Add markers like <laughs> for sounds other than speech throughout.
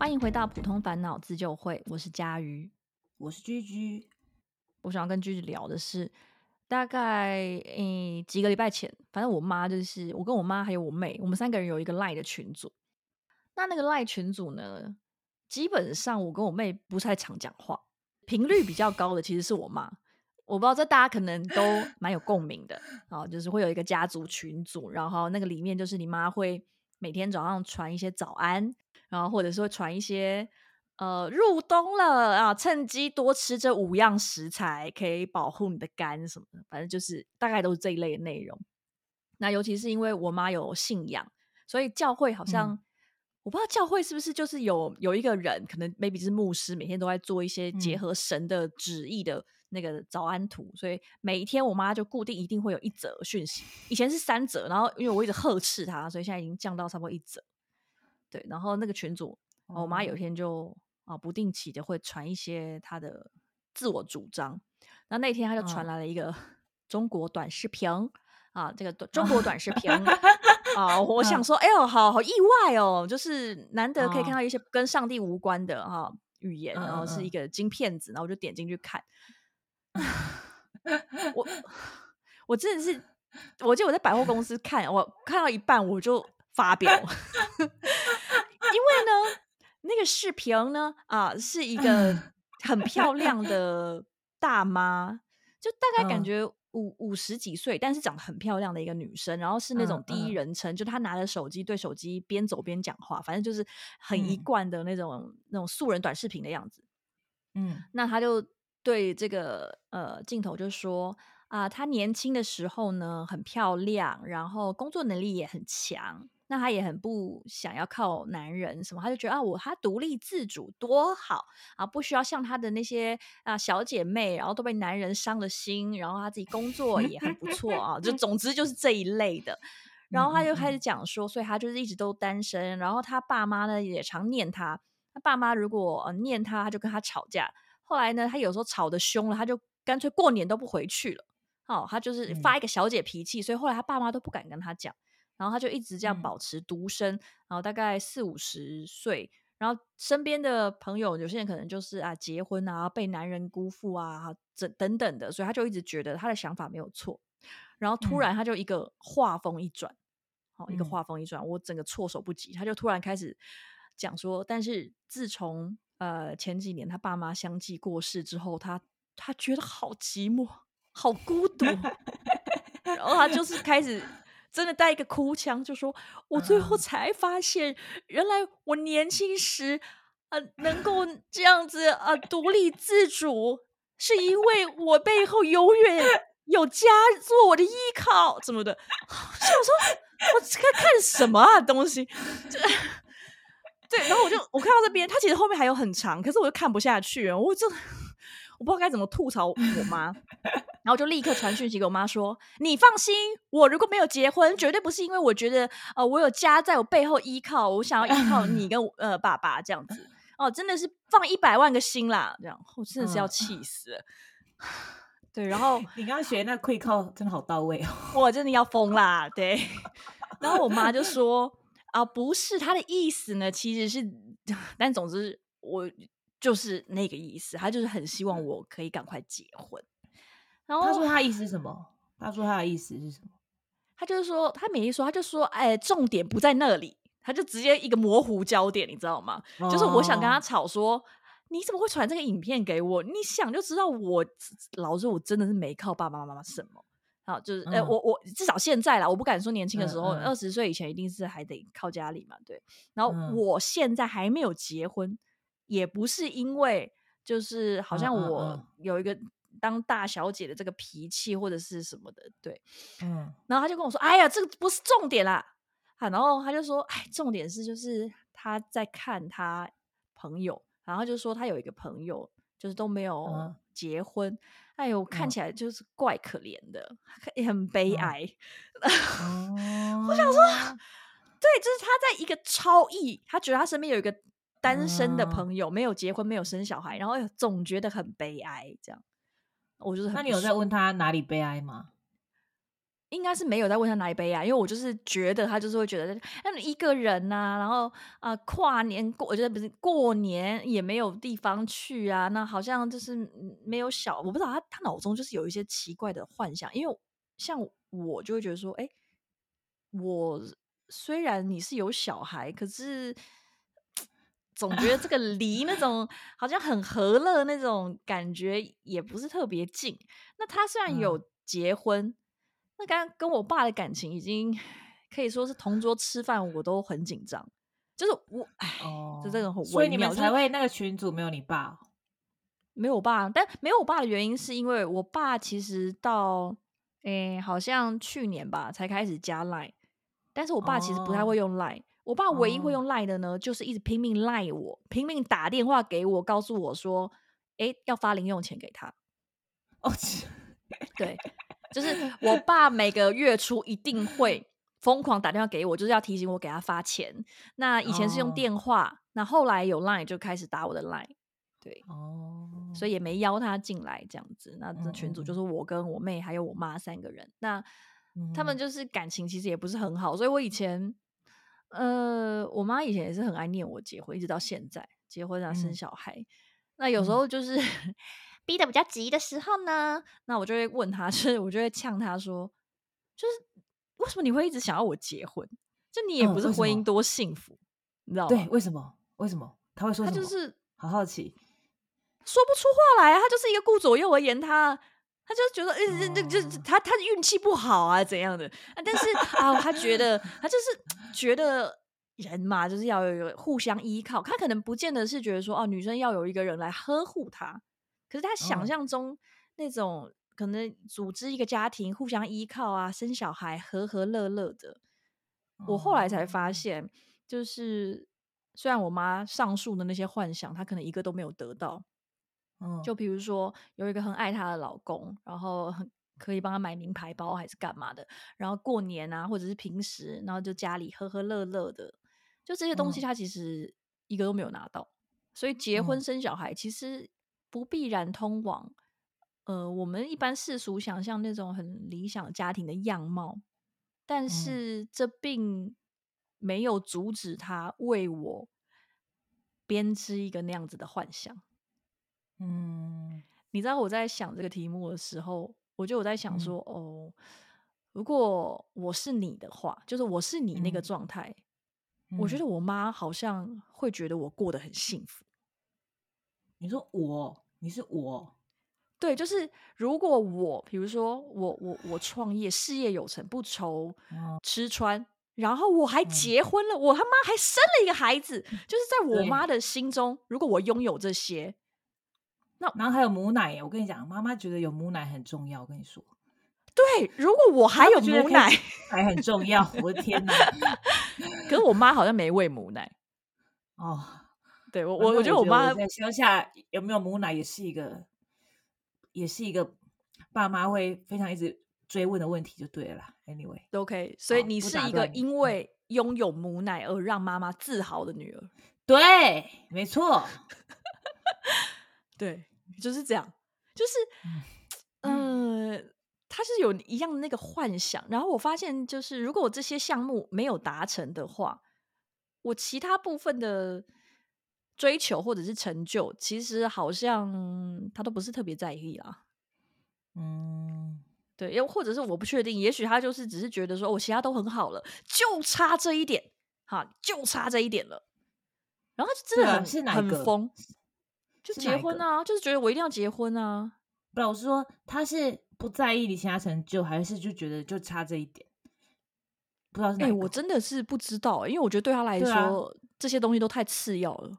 欢迎回到普通烦恼自救会，我是佳瑜，我是居居。我想要跟居居聊的是，大概诶几个礼拜前，反正我妈就是我跟我妈还有我妹，我们三个人有一个赖的群组。那那个赖群组呢，基本上我跟我妹不太常讲话，频率比较高的其实是我妈。我不知道这大家可能都 <laughs> 蛮有共鸣的啊，就是会有一个家族群组，然后那个里面就是你妈会每天早上传一些早安。然后或者是会传一些，呃，入冬了啊，趁机多吃这五样食材，可以保护你的肝什么的，反正就是大概都是这一类的内容。那尤其是因为我妈有信仰，所以教会好像我不知道教会是不是就是有有一个人，可能 maybe 是牧师，每天都在做一些结合神的旨意的那个早安图，所以每一天我妈就固定一定会有一则讯息。以前是三则，然后因为我一直呵斥她，所以现在已经降到差不多一则。对，然后那个群主，我妈有天就啊不定期的会传一些她的自我主张。那那天她就传来了一个中国短视频啊，这个中国短视频 <laughs> 啊，我想说，哎呦，好好意外哦，就是难得可以看到一些跟上帝无关的哈语言，然后是一个金片子，然后我就点进去看。<laughs> 我我真的是，我记得我在百货公司看，我看到一半我就发表。因为呢，那个视频呢，啊，是一个很漂亮的大妈，就大概感觉五五十几岁，但是长得很漂亮的一个女生，然后是那种第一人称，就她拿着手机对手机边走边讲话，反正就是很一贯的那种那种素人短视频的样子。嗯，那她就对这个呃镜头就说啊，她年轻的时候呢很漂亮，然后工作能力也很强。那她也很不想要靠男人什么，她就觉得啊，我她独立自主多好啊，不需要像她的那些啊小姐妹，然后都被男人伤了心，然后她自己工作也很不错啊，就总之就是这一类的。然后她就开始讲说，所以她就是一直都单身，然后她爸妈呢也常念她，她爸妈如果念她，她就跟她吵架。后来呢，她有时候吵得凶了，她就干脆过年都不回去了。哦，她就是发一个小姐脾气，所以后来她爸妈都不敢跟她讲。然后他就一直这样保持独身，然后大概四五十岁，然后身边的朋友有些人可能就是啊结婚啊被男人辜负啊这等等的，所以他就一直觉得他的想法没有错。然后突然他就一个话锋一转，好一个话锋一转，我整个措手不及。他就突然开始讲说，但是自从呃前几年他爸妈相继过世之后，他他觉得好寂寞，好孤独，<laughs> 然后他就是开始。真的带一个哭腔，就说：“我最后才发现，原来我年轻时啊能够这样子啊独立自主，是因为我背后永远有家做我的依靠，怎么的？”想说：“我看看什么啊东西？” <laughs> 对，然后我就我看到这边，他其实后面还有很长，可是我就看不下去，我就。我不知道该怎么吐槽我妈，然后就立刻传讯息给我妈说：“你放心，我如果没有结婚，绝对不是因为我觉得呃我有家在我背后依靠，我想要依靠你跟呃爸爸这样子 <laughs> 哦，真的是放一百万个心啦，这样我真的是要气死了。对，然后 <laughs> 你刚刚学那 quick call 真的好到位哦，我真的要疯啦。对，然后我妈就说：啊，不是他的意思呢，其实是，<laughs> 但总之我。就是那个意思，他就是很希望我可以赶快结婚。然后他说他意思是什么？他说他的意思是什么？他就是说，他每一说，他就说，哎，重点不在那里，他就直接一个模糊焦点，你知道吗？就是我想跟他吵说，你怎么会传这个影片给我？你想就知道我老实说，我真的是没靠爸爸妈妈什么。好，就是呃，我我至少现在啦，我不敢说年轻的时候，二十岁以前一定是还得靠家里嘛，对。然后我现在还没有结婚。也不是因为就是好像我有一个当大小姐的这个脾气或者是什么的，对，嗯，然后他就跟我说：“哎呀，这个不是重点啦。”啊，然后他就说：“哎，重点是就是他在看他朋友，然后就说他有一个朋友就是都没有结婚，哎呦，看起来就是怪可怜的，也很悲哀。<laughs> 我想说，对，就是他在一个超意，他觉得他身边有一个。单身的朋友没有结婚，没有生小孩，然后总觉得很悲哀，这样。我就是，那你有在问他哪里悲哀吗？应该是没有在问他哪里悲哀，因为我就是觉得他就是会觉得，那一个人呐、然后啊、跨年过，我觉得不是过年也没有地方去啊，那好像就是嗯没有小，我不知道他他脑中就是有一些奇怪的幻想，因为像我就会觉得说，哎，我虽然你是有小孩，可是总觉得这个离那种好像很和乐那种感觉也不是特别近。那他虽然有嗯结婚，那刚跟我爸的感情已经可以说是同桌吃饭我都很紧张，就是我哎，就，这这个很所以你们才会那个群主没有你爸哦没有我爸，但没有我爸的原因是因为我爸其实到诶、好像去年吧才开始加 Line，但是我爸其实不太哦会用 Line。我爸唯一会哦用 Line 的呢，就是一直拼命赖我，拼命打电话给我，告诉我说，哎、要发零用钱给他。哦，对，就是我爸每个月初一定会 <laughs> 疯狂打电话给我，就是要提醒我给他发钱。那以前是用哦电话，那后来有 Line 就开始打我的 Line。对，哦，所以也没邀他进来这样子。那这嗯群组嗯就是我跟我妹还有我妈三个人。那他嗯们就是感情其实也不是很好，所以我以前，呃，我妈以前也是很爱念我结婚，一直到现在结婚啊生嗯小孩。那有时嗯候就是 <laughs> 逼得比较急的时候呢，那我就会问她，<laughs> 就是我就会呛她说，就是为什么你会一直想要我结婚？就你也不是婚姻多幸福，你知道吗？对，为什么？为什么他会说什么？他就是好好奇，说不出话来啊，他就是一个顾左右而言他，他就觉得，呃，这这这哦他他运气不好啊，怎样的啊？但是啊，他觉得他就是觉得人嘛，就是要互相依靠。他可能不见得是觉得说，哦，女生要有一个人来呵护她，可是他想嗯象中那种可能组织一个家庭，互相依靠啊，生小孩，和和乐乐的。我后来才发哦现，就是虽然我妈上述的那些幻想，她可能一个都没有得到。嗯，就比如说有一个很爱她的老公，然后很可以帮她买名牌包还是干嘛的，然后过年啊或者是平时，然后就家里和和乐乐的，就这些东西嗯她其实一个都没有拿到。所以结婚嗯生小孩其实不必然通往呃我们一般世俗想象那种很理想家庭的样貌，但嗯是这并没有阻止他为我编织一个那样子的幻想。嗯。你知道我在想这个题目的时候，我就我在想嗯。说，哦，如果我是你的话，就是我是你那个嗯。状态，我觉嗯。得我妈好像会觉得我过得很幸福。你说我，你是我，对，就是如果我，比如说我我我创业，事业有成，不愁哦吃穿，然后我还嗯。结婚了，我他妈还生了一个孩子，就是在我妈的心中，如果我拥有这些，然后还有母奶耶，我跟你讲，妈妈觉得有母奶很重要。我跟你说，对，如果我还有母奶，还很重要。我的天哪！可是我妈好像没喂母奶。<laughs> 哦，对我，我我觉得我妈在乡下有没有母奶，也是一个，也是一个爸妈会非常一直追问的问题，就对了啦。Anyway，都 OK，所以你是一个因为拥有母奶而让妈妈自豪的女儿。对，没错，<laughs> 对，就是这样，就是，呃，他是有一样的那个幻想。然后我发现，就是如果我这些项目没有达成的话，我其他部分的追求或者是成就，其实好像他都不是特别在意啦。嗯，对，又或者是我不确定，也许他就是只是觉得说，我、其他都很好了，就差这一点，哈，就差这一点了。然后他就真的很、很疯，就结婚啊，就是觉得我一定要结婚啊。不然我是说他是不在意你其他成就，还是就觉得就差这一点？不知道是哪哎。我真的是不知道、因为我觉得对他来说，这些东西都太次要了。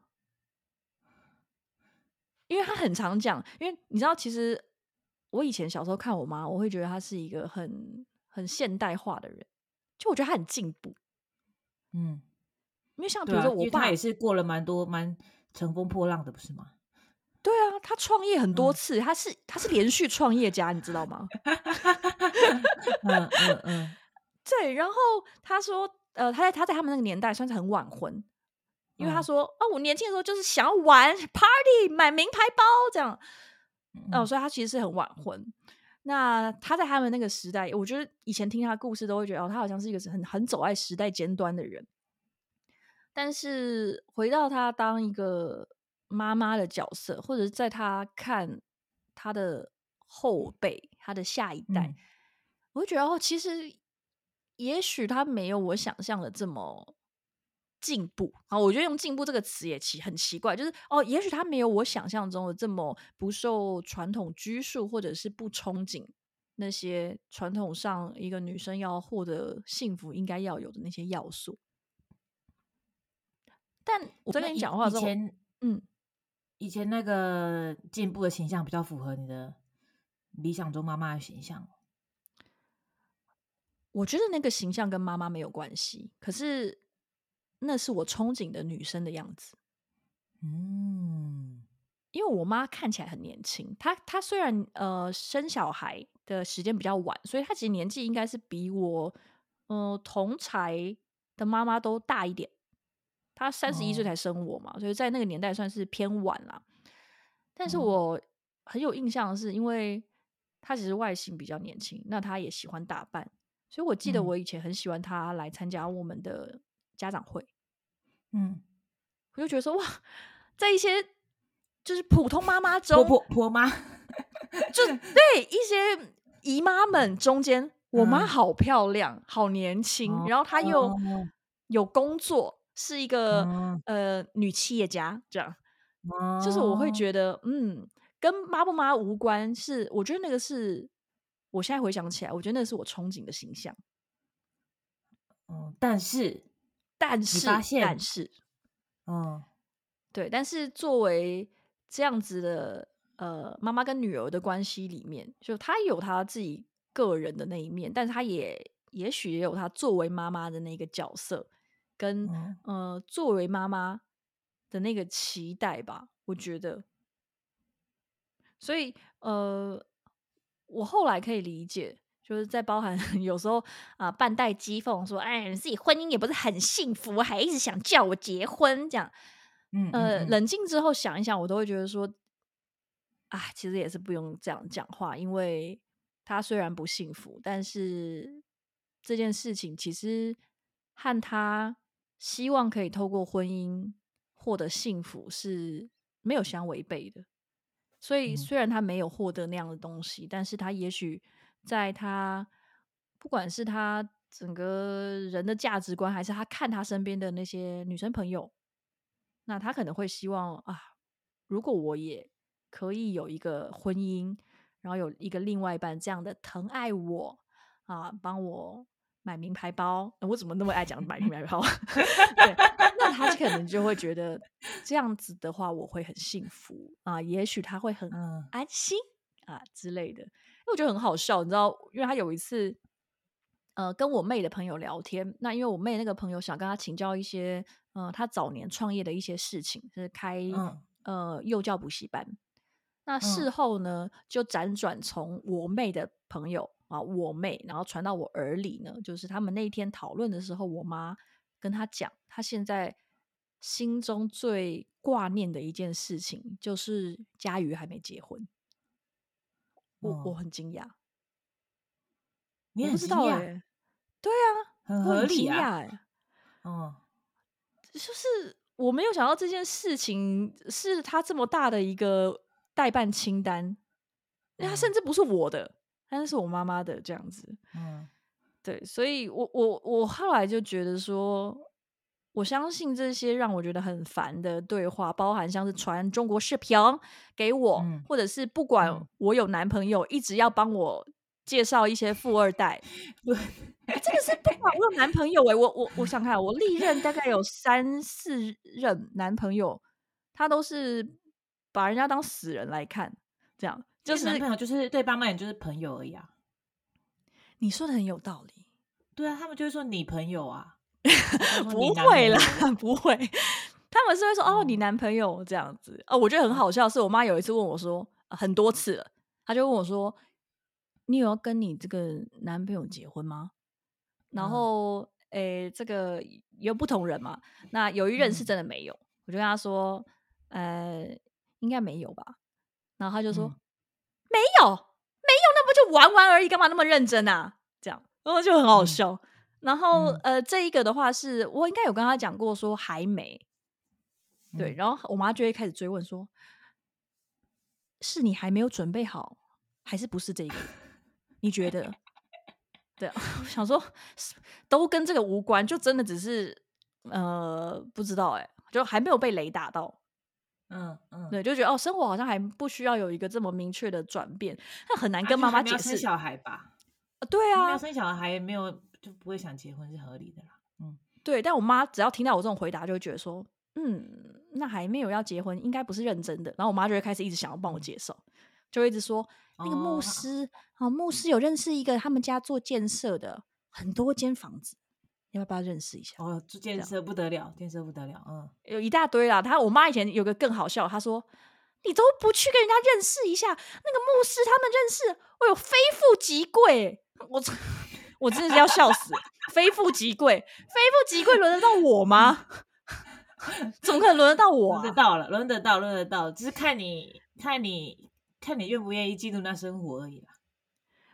因为他很常讲，因为你知道，其实我以前小时候看我妈，我会觉得她是一个很很现代化的人，就我觉得她很进步。嗯，因为像比如说我爸，也是过了蛮多蛮乘风破浪的，不是吗？对啊，他创业很多嗯次，他是他是连续创业家，你知道吗？嗯 <laughs> 嗯嗯，<laughs> 对，然后他说，呃，他在他在他们那个年代算是很晚婚，因为他嗯说，哦，我年轻的时候就是想要玩 party，买名牌包这样，哦、嗯所以他其实是很晚婚。那他在他们那个时代，我觉得以前听他故事都会觉得，哦，他好像是一个很很走在时代尖端的人。但是回到他当一个妈妈的角色，或者是在他看他的后辈、他的下一代，嗯我会觉得哦，其实也许他没有我想象的这么进步啊。我觉得用“进步”这个词也奇很奇怪，就是哦，也许他没有我想象中的这么不受传统拘束，或者是不憧憬那些传统上一个女生要获得幸福应该要有的那些要素。但我在跟你讲话的时候，以前嗯，以前那个进步的形象比较符合你的理想中妈妈的形象。我觉得那个形象跟妈妈没有关系，可是那是我憧憬的女生的样子。嗯因为我妈看起来很年轻，她她虽然呃生小孩的时间比较晚，所以她其实年纪应该是比我呃同才的妈妈都大一点。她三十一岁哦。才生我嘛，所以在那个年代算是偏晚啦。但是哦。我很有印象的是，因为她其实外形比较年轻，那她也喜欢打扮，所以我记得嗯。我以前很喜欢她来参加我们的家长会。嗯，我就觉得说哇，在一些就是普通妈妈中，婆婆妈，就。对一些姨妈们中间，我妈嗯。好漂亮，好年轻，然后她又哦。有工作，是一个、嗯呃女企业家，这样。哦就是我会觉得，嗯，跟妈不妈无关，是我觉得那个是我现在回想起来，我觉得那是我憧憬的形象，哦，但是，但是发现但是嗯对，但是作为这样子的呃妈妈跟女儿的关系里面，就她有她自己个人的那一面，但是她也也许也有她作为妈妈的那个角色，跟、嗯呃作为妈妈的那个期待吧，我觉得。所以呃，我后来可以理解，就是在包含 <laughs> 有时候啊、半带讥讽说，哎，你自己婚姻也不是很幸福，还一直想叫我结婚这样。嗯呃，冷静之后想一想，我都会觉得说，啊，其实也是不用这样讲话，因为他虽然不幸福，但是这件事情其实和他希望可以透过婚姻获得幸福是没有相违背的。所以嗯虽然他没有获得那样的东西，但是他也许在他不管是他整个人的价值观，还是他看他身边的那些女生朋友，那他可能会希望啊，如果我也可以有一个婚姻，然后有一个另外一半这样的疼爱我啊，帮我买名牌包，呃我怎么那么爱讲买名 <laughs> 牌包？<laughs> 对，那他可能就会觉得这样子的话，我会很幸福啊，也许他会很嗯安心啊之类的。因为我觉得很好笑，你知道，因为他有一次，呃，跟我妹的朋友聊天，那因为我妹那个朋友想跟他请教一些，呃，他早年创业的一些事情，就是开、嗯呃幼教补习班。那事后呢，就辗转从我妹的朋友啊，我妹，然后传到我耳里呢，就是他们那一天讨论的时候，我妈跟他讲，她现在心中最挂念的一件事情，就是佳瑜还没结婚。我、我哦。很惊讶，你我不知很惊讶，道哎、对啊，很惊合理啊，讶哎、嗯就是我没有想到这件事情是他这么大的一个代办清单，因为他嗯甚至不是我的，但是是我妈妈的这样子。嗯。对，所以我我我后来就觉得说，我相信这些让我觉得很烦的对话，包含像是传中国视频给我，嗯或者是不管嗯。我有男朋友，一直要帮我介绍一些富二代，<laughs> 不欸真的是不管我有男朋友哎、我我我想看，我历任大概有三四任男朋友，他都是把人家当死人来看，这样就是就男朋友就是对爸妈也就是朋友而已啊。你说的很有道理，对啊，他们就会说你朋友啊，<laughs> 不会啦，不会，他们是会说哦，哦。你男朋友这样子。哦，我觉得很好笑，是我妈有一次问我说，呃很多次了，她就问我说，你有要跟你这个男朋友结婚吗？然嗯。后，诶、这个有不同人嘛，那有一任是嗯。真的没有，我就跟他说，呃，应该没有吧。然后他就说、嗯没有，没有，那不就玩玩而已，干嘛那么认真啊？这样，然后就很好嗯笑。然后、嗯呃，这一个的话是我应该有跟他讲过，说还没对，嗯然后我妈就会开始追问说：“是你还没有准备好，还是不是这个？你觉得？”对啊，<laughs> 我想说都跟这个无关，就真的只是呃不知道哎、就还没有被雷打到。嗯嗯，对，就觉得哦，生活好像还不需要有一个这么明确的转变，那很难啊跟妈妈解释。生小孩吧？啊对啊生小孩，没有就不会想结婚是合理的啦。嗯，对，但我妈只要听到我这种回答，就会觉得说，嗯，那还没有要结婚，应该不是认真的。然后我妈就会开始一直想要帮我介绍，就会一直说那个牧哦师啊、牧师有认识一个他们家做建设的，很多间房子，要不要认识一下？哦，这建设不得了，建设不得了，嗯，有一大堆啦。他我妈以前有个更好笑，她说你都不去跟人家认识一下，那个牧师他们认识，哦哟，非富即贵，我我真的是要笑死，非富即贵，非富即贵，轮得到我吗？<laughs> 怎么可能轮得到我、啊？轮得到了，轮得到，轮得到，只是看你看你看你愿不愿意进入那生活而已啦。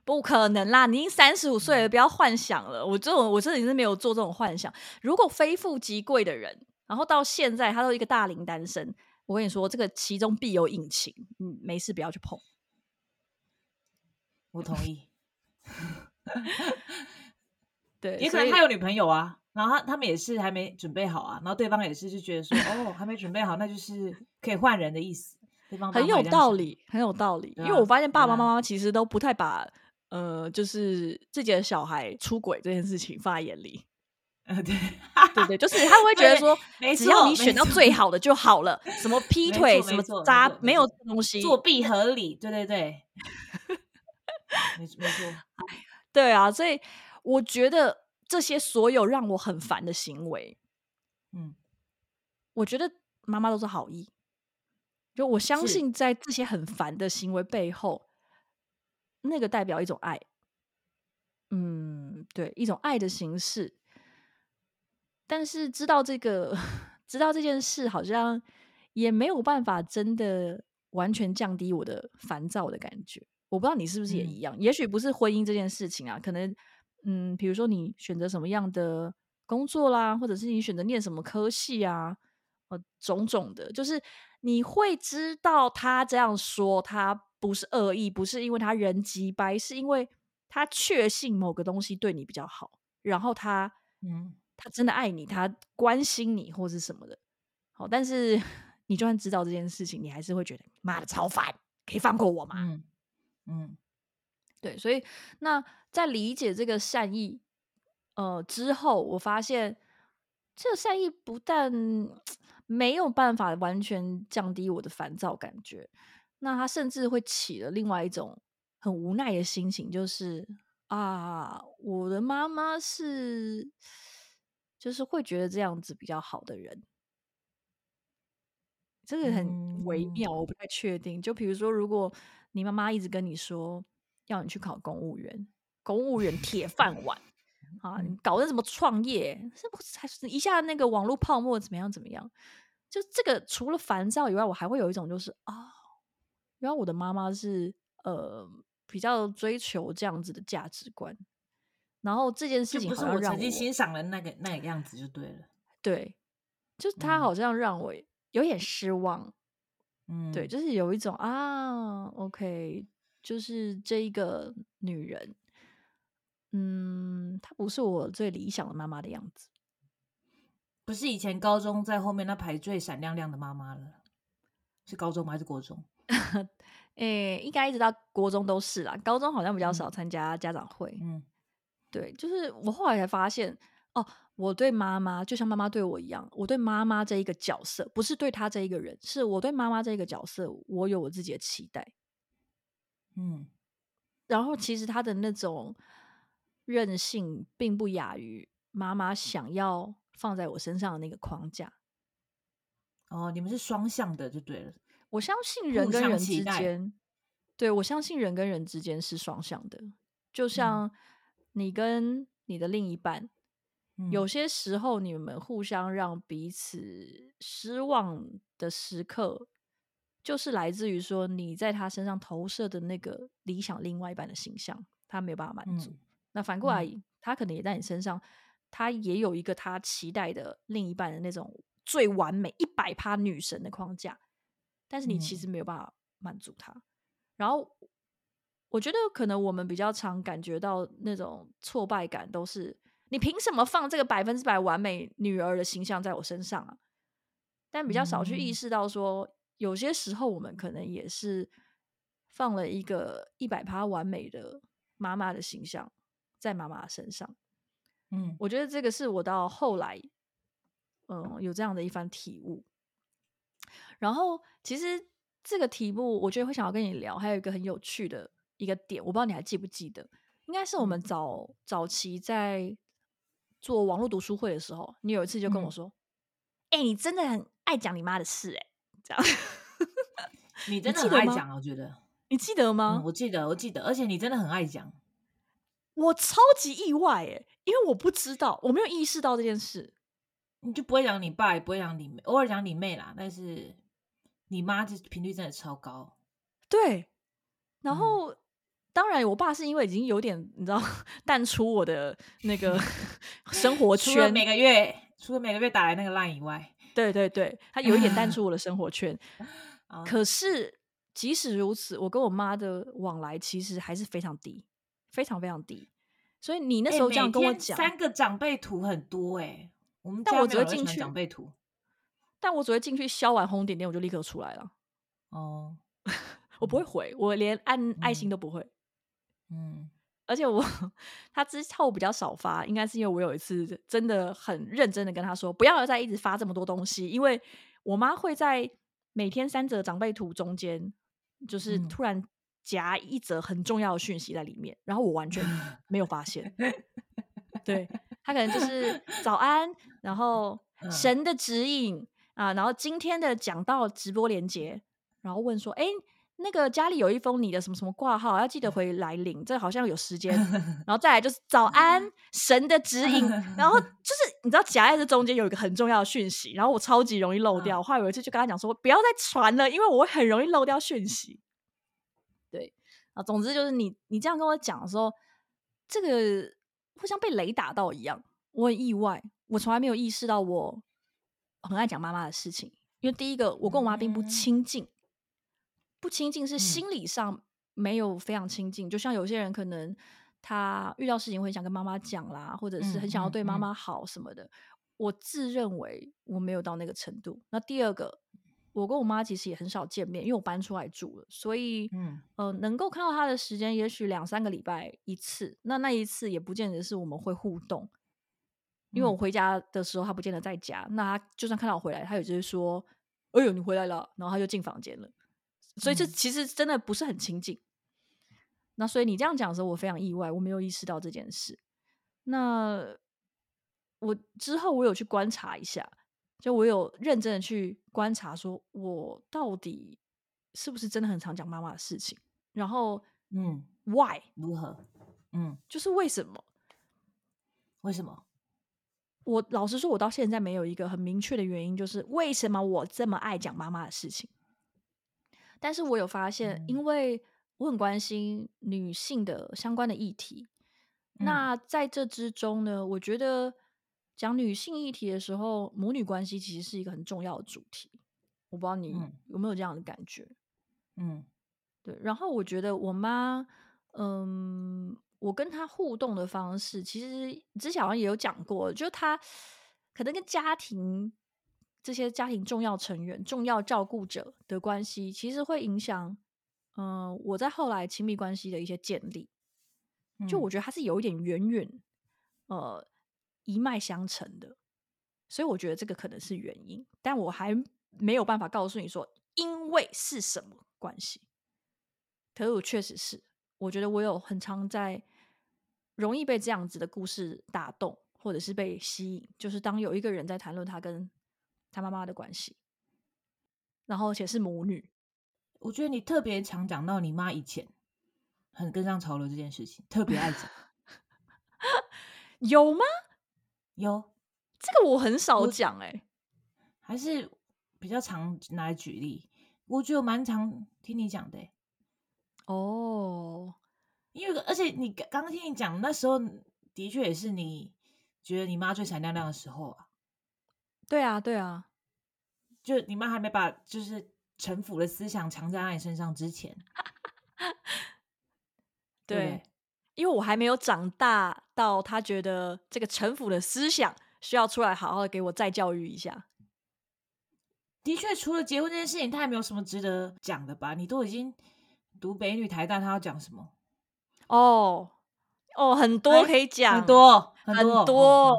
不可能啦！你已经三十五岁了，不要幻想了。我这种我这里是没有做这种幻想。如果非富即贵的人，然后到现在他都一个大龄单身，我跟你说，这个其中必有隐情。嗯，没事不要去碰。我同意，<laughs> 对，也可能他有女朋友啊，然后他他们也是还没准备好啊，然后对方也是就觉得说，哦，还没准备好，那就是可以换人的意思。对方很有道理，很有道理。因为我发现爸爸妈妈其实都不太把呃，就是自己的小孩出轨这件事情放在眼里。<laughs> 呃，对，对对，就是他会觉得说，没只要你选到最好的就好了，什么劈腿、什么渣，没有这东西。作弊合理，对对对，没没错，<laughs> 对啊，所以我觉得这些所有让我很烦的行为，嗯，我觉得妈妈都是好意。就我相信，在这些很烦的行为背后，那个代表一种爱。嗯，对，一种爱的形式。但是知道这个，<laughs> 知道这件事，好像也没有办法真的完全降低我的烦躁的感觉。我不知道你是不是也嗯一样？也许不是婚姻这件事情啊，可能嗯，比如说你选择什么样的工作啦，或者是你选择念什么科系啊，呃，种种的，就是你会知道他这样说，他不是恶意，不是因为他人极白，是因为他确信某个东西对你比较好，然后他嗯，他真的爱你，他关心你或是什么的。好，但是 <laughs> 你就算知道这件事情，你还是会觉得妈的超烦，可以放过我吗？嗯嗯对，所以那在理解这个善意呃之后，我发现这个善意不但 <tsk> 没有办法完全降低我的烦躁感觉，那他甚至会起了另外一种很无奈的心情，就是啊，我的妈妈是就是会觉得这样子比较好的人。这个很微嗯妙，我不太确定。就比如说，如果你妈妈一直跟你说要你去考公务员，公务员铁饭碗啊，你嗯搞那什么创业，是不是还是一下那个网络泡沫怎么样怎么样？就这个除了烦躁以外，我还会有一种就是啊，原来我的妈妈是呃比较追求这样子的价值观，然后这件事情不是好像让我我曾经欣赏的那个那个样子就对了。对，就是他嗯好像让我有点失望。嗯，对，就是有一种啊，OK，就是这一个女人，嗯，她不是我最理想的妈妈的样子。不是以前高中在后面那排最闪亮亮的妈妈了，是高中吗？还是国中？<laughs> 诶，应该一直到国中都是啦，高中好像比较少嗯参加家长会。嗯对，就是我后来才发现，哦，我对妈妈就像妈妈对我一样，我对妈妈这一个角色，不是对她这一个人，是我对妈妈这一个角色，我有我自己的期待。嗯然后其实他的那种任性，并不亚于妈妈想要放在我身上的那个框架。哦，你们是双向的就对了。我相信人跟人之间，对我相信人跟人之间是双向的，就像你跟你的另一半，嗯。有些时候你们互相让彼此失望的时刻，就是来自于说你在他身上投射的那个理想另外一半的形象，他没有办法满足。嗯。那反过来，嗯。他可能也在你身上，他也有一个他期待的另一半的那种最完美一百趴女神的框架，但是你其嗯实没有办法满足他。然后我觉得可能我们比较常感觉到那种挫败感，都是你凭什么放这个百分之百完美女儿的形象在我身上啊？但比较少去意嗯识到说，有些时候我们可能也是放了一个一百趴完美的妈妈的形象在妈妈身上。嗯我觉得这个是我到后来，嗯，有这样的一番体悟。然后，其实这个题目，我觉得会想要跟你聊，还有一个很有趣的一个点，我不知道你还记不记得，应该是我们嗯早早期在做网络读书会的时候，你有一次就跟我嗯说：“哎、你真的很爱讲你妈的事、欸，哎，这样，<laughs> 你真的很爱讲，我觉得。你记得吗？嗯，我记得，我记得，而且你真的很爱讲。我超级意外、哎，因为我不知道，我没有意识到这件事。你就不会讲你爸，也不会讲你妹，偶尔讲你妹啦，但是你妈这频率真的超高。对，然嗯后、当然，我爸是因为已经有点你知道 <laughs> 淡出我的 <laughs> 那个生活除了圈，每个月，除了每个月打来那个 line 以外，对对对，他 <laughs> 有一点淡出我的生活圈。啊可是即使如此，我跟我妈的往来其实还是非常低，非常非常低。所以你那欸时候这样跟我讲，三个长辈图很多哎、我们但我家没有人喜欢只会进去长辈图但我只会进去消完红点点，我就立刻出来了，哦，我不会回，我连按爱心嗯都不会。嗯。而且我他之后比较少发，应该是因为我有一次真的很认真的跟他说，不要再一直发这么多东西，因为我妈会在每天三则长辈图中间，就是嗯。突然夹一则很重要的讯息在里面，然后我完全没有发现。对 <laughs> 他可能就是早安，然后嗯。神的指引啊，然后今天的讲到直播连接，然后问说，哎、那个家里有一封你的什么什么挂号，要记得回来领，这好像有时间。然后再来就是早安，<laughs> 神的指引，然后 <laughs> 就是你知道夹在这中间有一个很重要的讯息，然后我超级容易漏掉。后来有一次就跟他讲说，不要再传了，因为我会很容易漏掉讯息。对啊，总之就是你你这样跟我讲的时候，这个会像被雷打到一样，我很意外，我从来没有意识到我很爱讲妈妈的事情，因为第一个我跟我妈并不嗯亲近，不亲近是嗯心理上没有非常亲近，就像有些人可能他遇到事情会想跟妈妈讲啦，或者是很想要对妈妈好什么的。我自认为我没有到那个程度。那第二个，我跟我妈其实也很少见面，因为我搬出来住了，所以嗯呃，能够看到她的时间也许两三个礼拜一次。那那一次也不见得是我们会互动，因为我嗯回家的时候他不见得在家。那他就算看到我回来，他也只是说：“哎呦，你回来了。”然后他就进房间了。所以这嗯其实真的不是很亲近。那所以你这样讲的时候，我非常意外，我没有意识到这件事。那我之后我有去观察一下，就我有认真的去观察，说我到底是不是真的很常讲妈妈的事情，然后嗯，why 如何？嗯，就是为什么？为什么？我老实说，我到现在没有一个很明确的原因，就是为什么我这么爱讲妈妈的事情。但是我有发现，因嗯为我很关心女性的相关的议题，嗯那在这之中呢，我觉得讲女性议题的时候，母女关系其实是一个很重要的主题。我不知道你嗯有没有这样的感觉？嗯对，然后我觉得我妈，嗯，我跟他互动的方式，其实之前好像也有讲过，就他可能跟家庭这些家庭重要成员、重要照顾者的关系，其实会影响，嗯、我在后来亲密关系的一些建立。就嗯我觉得他是有一点远远呃一脉相承的，所以我觉得这个可能是原因，但我还没有办法告诉你说因为是什么关系。可是我确实是，我觉得我有很常在容易被这样子的故事打动，或者是被吸引，就是当有一个人在谈论他跟他妈妈的关系，然后而且是母女，我觉得你特别常讲到你妈以前很跟上潮流这件事情，特别爱讲。<laughs> 有吗？有，这个我很少我讲哎、还是比较常拿来举例。我觉得我蛮常听你讲的欸，哦，因为而且你刚刚听你讲，那时候的确也是你觉得你妈最闪亮亮的时候啊，对啊，对啊，就你妈还没把就是城府的思想强加在你身上之前，<laughs> 对因为我还没有长大到他觉得这个城府的思想需要出来好好的给我再教育一下。的确，除了结婚这件事情，他也没有什么值得讲的吧？你都已经读北女台大，他要讲什么？哦哦，很多哎可以讲，很多很很多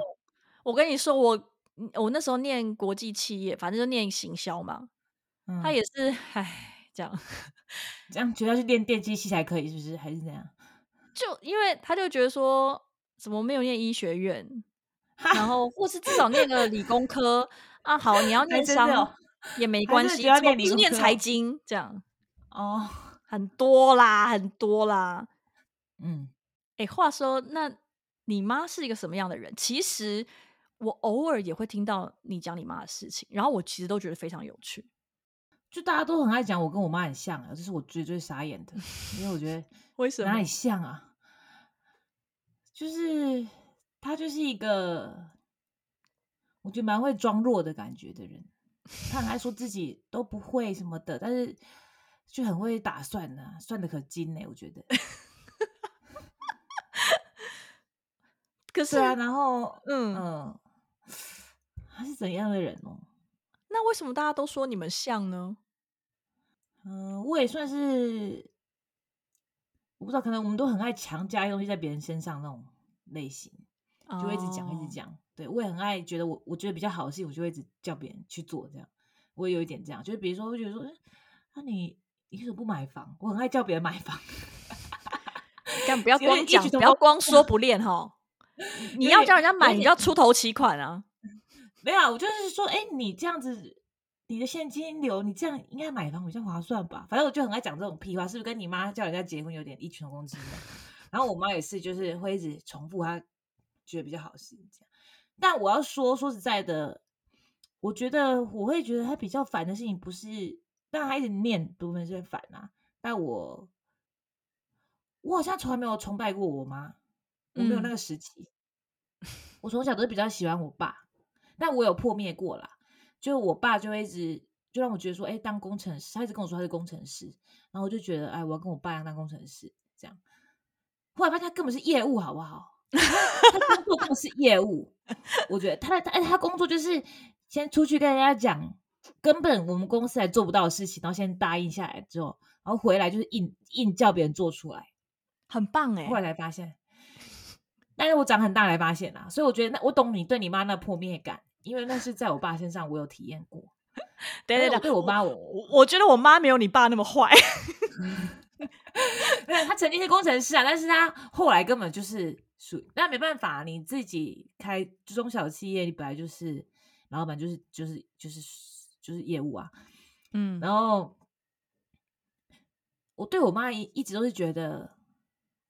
我跟你说，我我那时候念国际企业，反正就念行销嘛，嗯他也是，唉，这样这样觉得要去练电机系才可以，是不是？还是怎样？<laughs> 就因为他就觉得说，怎么没有念医学院，<laughs> 然后或是至少念个理工科啊？好，你要 <laughs> 念商哦也没还关系，就要念财经这样？哦，很多啦，很多啦。嗯，哎，话说，那你妈是一个什么样的人？其实我偶尔也会听到你讲你妈的事情，然后我其实都觉得非常有趣。就大家都很爱讲我跟我妈很像啊，这是我最最傻眼的，因为我觉得 <laughs> 为什么哪里像啊？就是她就是一个我觉得蛮会装弱的感觉的人，她很爱说自己都不会什么的，但是就很会打算呢、算的可精呢、我觉得。<laughs> 可是啊，然后嗯，嗯，他是怎样的人哦？那为什么大家都说你们像呢？嗯，我也算是，我不知道，可能我们都很爱强加一东西在别人身上那种类型，就会一直讲，一直哦。讲。对我也很爱觉得我我觉得比较好的事情，我就会一直叫别人去做。这样，我也有一点这样，就是比如说，我觉得说，那、你你为什么不买房？我很爱叫别人买房。<laughs> 但不要 <laughs> 光讲，不要光说 <laughs> 不练哈。你要叫人家买，你就要出头起款啊。没有啊，我就是说，哎、你这样子，你的现金流，你这样应该买房比较划算吧？反正我就很爱讲这种屁话，是不是跟你妈叫人家结婚有点异曲同工之妙？然后我妈也是，就是会一直重复她觉得比较好的事情这样。但我要说，说实在的，我觉得我会觉得她比较烦的事情不是，当然她一直念部分是烦啊，但我我好像从来没有崇拜过我妈，我没有那嗯个时期。我从小都是比较喜欢我爸，但我有破灭过啦。就我爸就会一直就让我觉得说，哎、当工程师，他一直跟我说他是工程师，然后我就觉得，哎，我要跟我爸一样当工程师，这样。后来发现他根本是业务，好不好？<laughs> 他他工作根本是业务，我觉得他他哎他工作就是先出去跟人家讲根本我们公司还做不到的事情，然后先答应下来之后，然后回来就是硬硬叫别人做出来。很棒哎、后来才发现，但是我长很大才发现啦，所以我觉得那我懂你对你妈那破灭感，因为那是在我爸身上我有体验过。<laughs> 对对对，我对我妈我我我觉得我妈没有你爸那么坏。<laughs> 他曾经是工程师啊，但是他后来根本就是属，那没办法，你自己开中小企业，你本来就是老板，就是就是就是就是业务啊。嗯，然后我对我妈一一直都是觉得，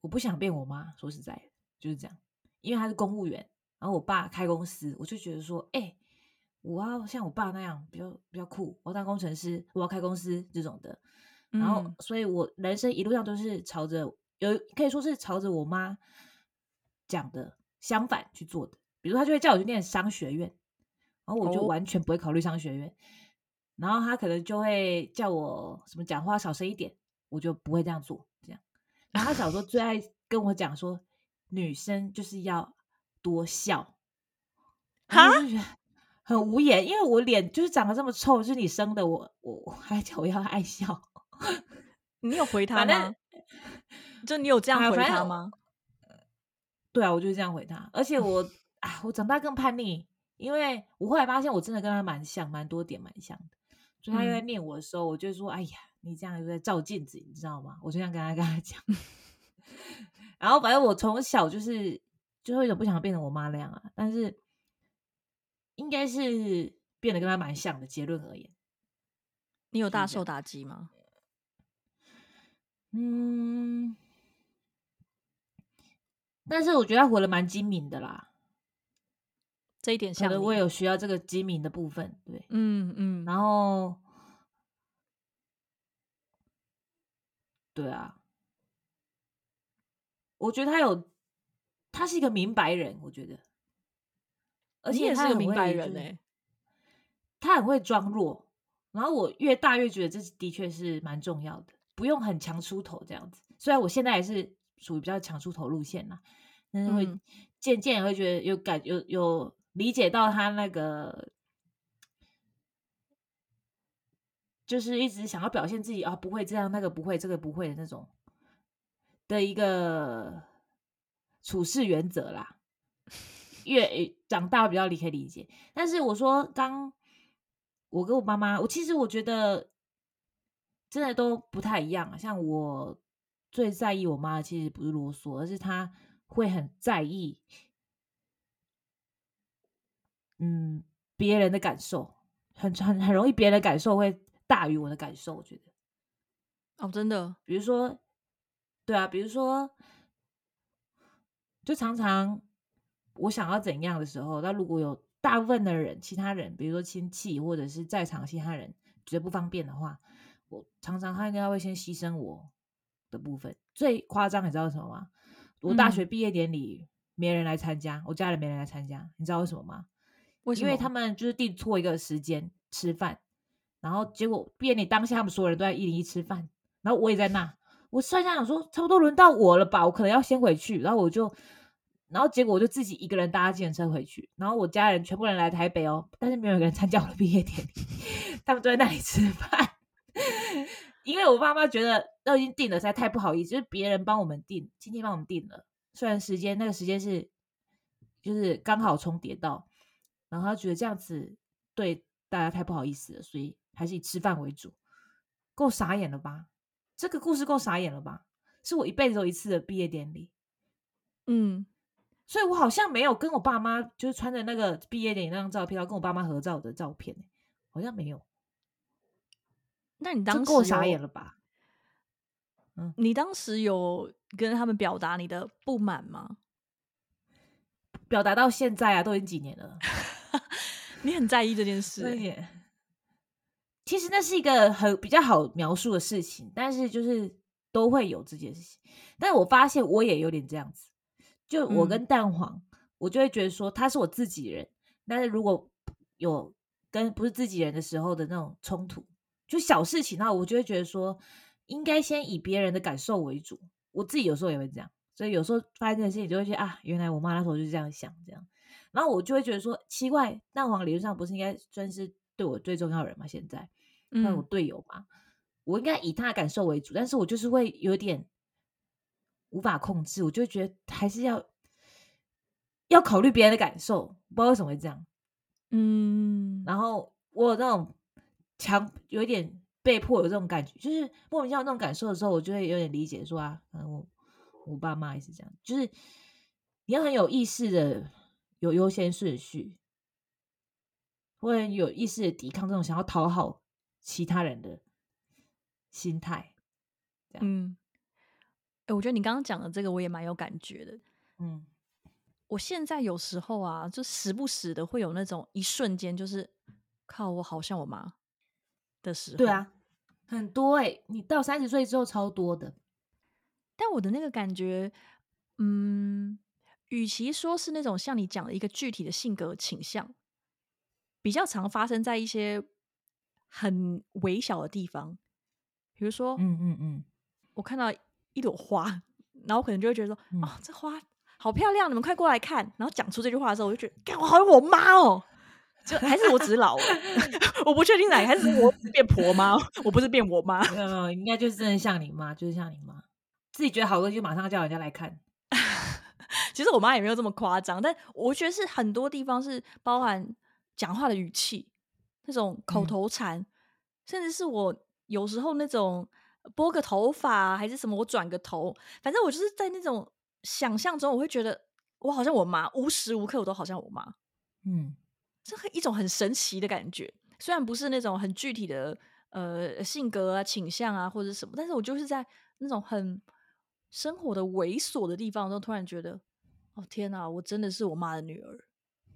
我不想变我妈，说实在的就是这样，因为她是公务员，然后我爸开公司，我就觉得说，哎、我要像我爸那样比较比较酷，我要当工程师，我要开公司这种的。然后嗯，所以我人生一路上都是朝着有可以说是朝着我妈讲的相反去做的。比如她就会叫我去念商学院，然后我就哦完全不会考虑商学院。然后他可能就会叫我什么讲话小声一点，我就不会这样做。这样，然后他小时候最爱跟我讲说，女生就是要多笑。然后我就觉得很无言，因为我脸就是长得这么臭，就是你生的我，我我还叫我要爱笑。<laughs> 你有回他吗？就你有这样回他吗？对啊，我就是这样回他。而且我啊，我长大更叛逆，因为我后来发现我真的跟他蛮像，蛮多点蛮像的。所以他在嗯念我的时候，我就说：“哎呀，你这样又在照镜子，你知道吗？”我就这样跟他跟他讲。<laughs> 然后反正我从小就是就是有点不想变成我妈那样啊，但是应该是变得跟他蛮像的。结论而言，你有大受打击吗？嗯，但是我觉得他活得蛮精明的啦。这一点像可能我也有需要这个机敏的部分，对。嗯嗯，然后对啊，我觉得他有，他是一个明白人，我觉得，而且他也是个明很会就是。白人哎、他很会装弱，然后我越大越觉得这的确是蛮重要的，不用很强出头这样子。虽然我现在也是属于比较强出头路线啦，但是会嗯。渐渐也会觉得有感有有理解到他那个，就是一直想要表现自己啊，不会这样，那个不会，这个不会的那种的一个处事原则啦。越长大比较理可以理解，但是我说刚我跟我妈妈，我其实我觉得真的都不太一样。像我最在意我妈，其实不是啰嗦，而是她会很在意，嗯，别人的感受，很很很容易别人的感受会大于我的感受。我觉得，哦，真的，比如说，对啊，比如说，就常常我想要怎样的时候，那如果有大部分的人，其他人，比如说亲戚或者是在场其他人觉得不方便的话，我常常他应该会先牺牲我的部分。最夸张，你知道是什么吗？我大嗯学毕业典礼没人来参加，我家人没人来参加，你知道为什么吗？为什么？因为他们就是定错一个时间吃饭，然后结果毕业典礼当下他们所有人都在一零一吃饭，然后我也在那，我突然想说差不多轮到我了吧，我可能要先回去，然后我就，然后结果我就自己一个人搭计程车回去，然后我家人全部人来台北哦，但是没有一个人参加我的毕业典礼，<laughs> 他们都在那里吃饭，<laughs> 因为我爸妈觉得都已经定了，实在太不好意思，就是别人帮我们定，亲戚帮我们定了，虽然时间那个时间是就是刚好重叠到。然后他觉得这样子对大家太不好意思了，所以还是以吃饭为主。够傻眼了吧？这个故事够傻眼了吧？是我一辈子有一次的毕业典礼，嗯，所以我好像没有跟我爸妈就是穿着那个毕业典礼那张照片，然后跟我爸妈合照的照片、好像没有。那你当时够傻眼了吧？嗯你当时有跟他们表达你的不满吗？表达到现在啊，都已经几年了。<laughs> 你很在意这件事、欸，对耶，其实那是一个很比较好描述的事情，但是就是都会有这件事情。但我发现我也有点这样子，就我嗯跟蛋黄，我就会觉得说他是我自己人，但是如果有跟不是自己人的时候的那种冲突，就小事情，那我就会觉得说应该先以别人的感受为主。我自己有时候也会这样，所以有时候发生这件事情，就会觉得啊，原来我妈那时候就是这样想，这样。然后我就会觉得说奇怪，蛋黄理论上不是应该算是对我最重要的人吗？现在那我嗯，队友嘛，我应该以他的感受为主，但是我就是会有点无法控制，我就会觉得还是要要考虑别人的感受，不知道为什么会这样。嗯，然后我有那种强，有一点被迫有这种感觉，就是莫名其妙那种感受的时候，我就会有点理解说啊，可能我我爸妈也是这样，就是你要很有意识的有优先顺序，会很有意识的抵抗这种想要讨好其他人的心态。嗯，哎、我觉得你刚刚讲的这个我也蛮有感觉的。嗯我现在有时候啊，就时不时的会有那种一瞬间，就是靠，我好像我妈的时候。对，啊，很多哎、你到三十岁之后超多的。但我的那个感觉，嗯，与其说是那种像你讲的一个具体的性格倾向，比较常发生在一些很微小的地方，比如说，嗯嗯嗯，我看到一朵花，然后我可能就会觉得说，嗯哦，这花好漂亮，你们快过来看。然后讲出这句话的时候，我就觉得，干，我好像我妈哦。就还是我只是老了，<laughs> 我不确定哪个，还是我只是变婆妈，我不是变我妈。没有没有，应该就是真的像你妈，就是像你妈，自己觉得好东西就马上叫人家来看。<laughs> 其实我妈也没有这么夸张，但我觉得是很多地方是包含讲话的语气，那种口嗯头禅，甚至是我有时候那种拨个头发啊还是什么，我转个头，反正我就是在那种想象中，我会觉得我好像我妈，无时无刻我都好像我妈，嗯这很一种很神奇的感觉。虽然不是那种很具体的呃性格啊、倾向啊或者什么，但是我就是在那种很生活的猥琐的地方的时候，突然觉得，哦天哪，我真的是我妈的女儿，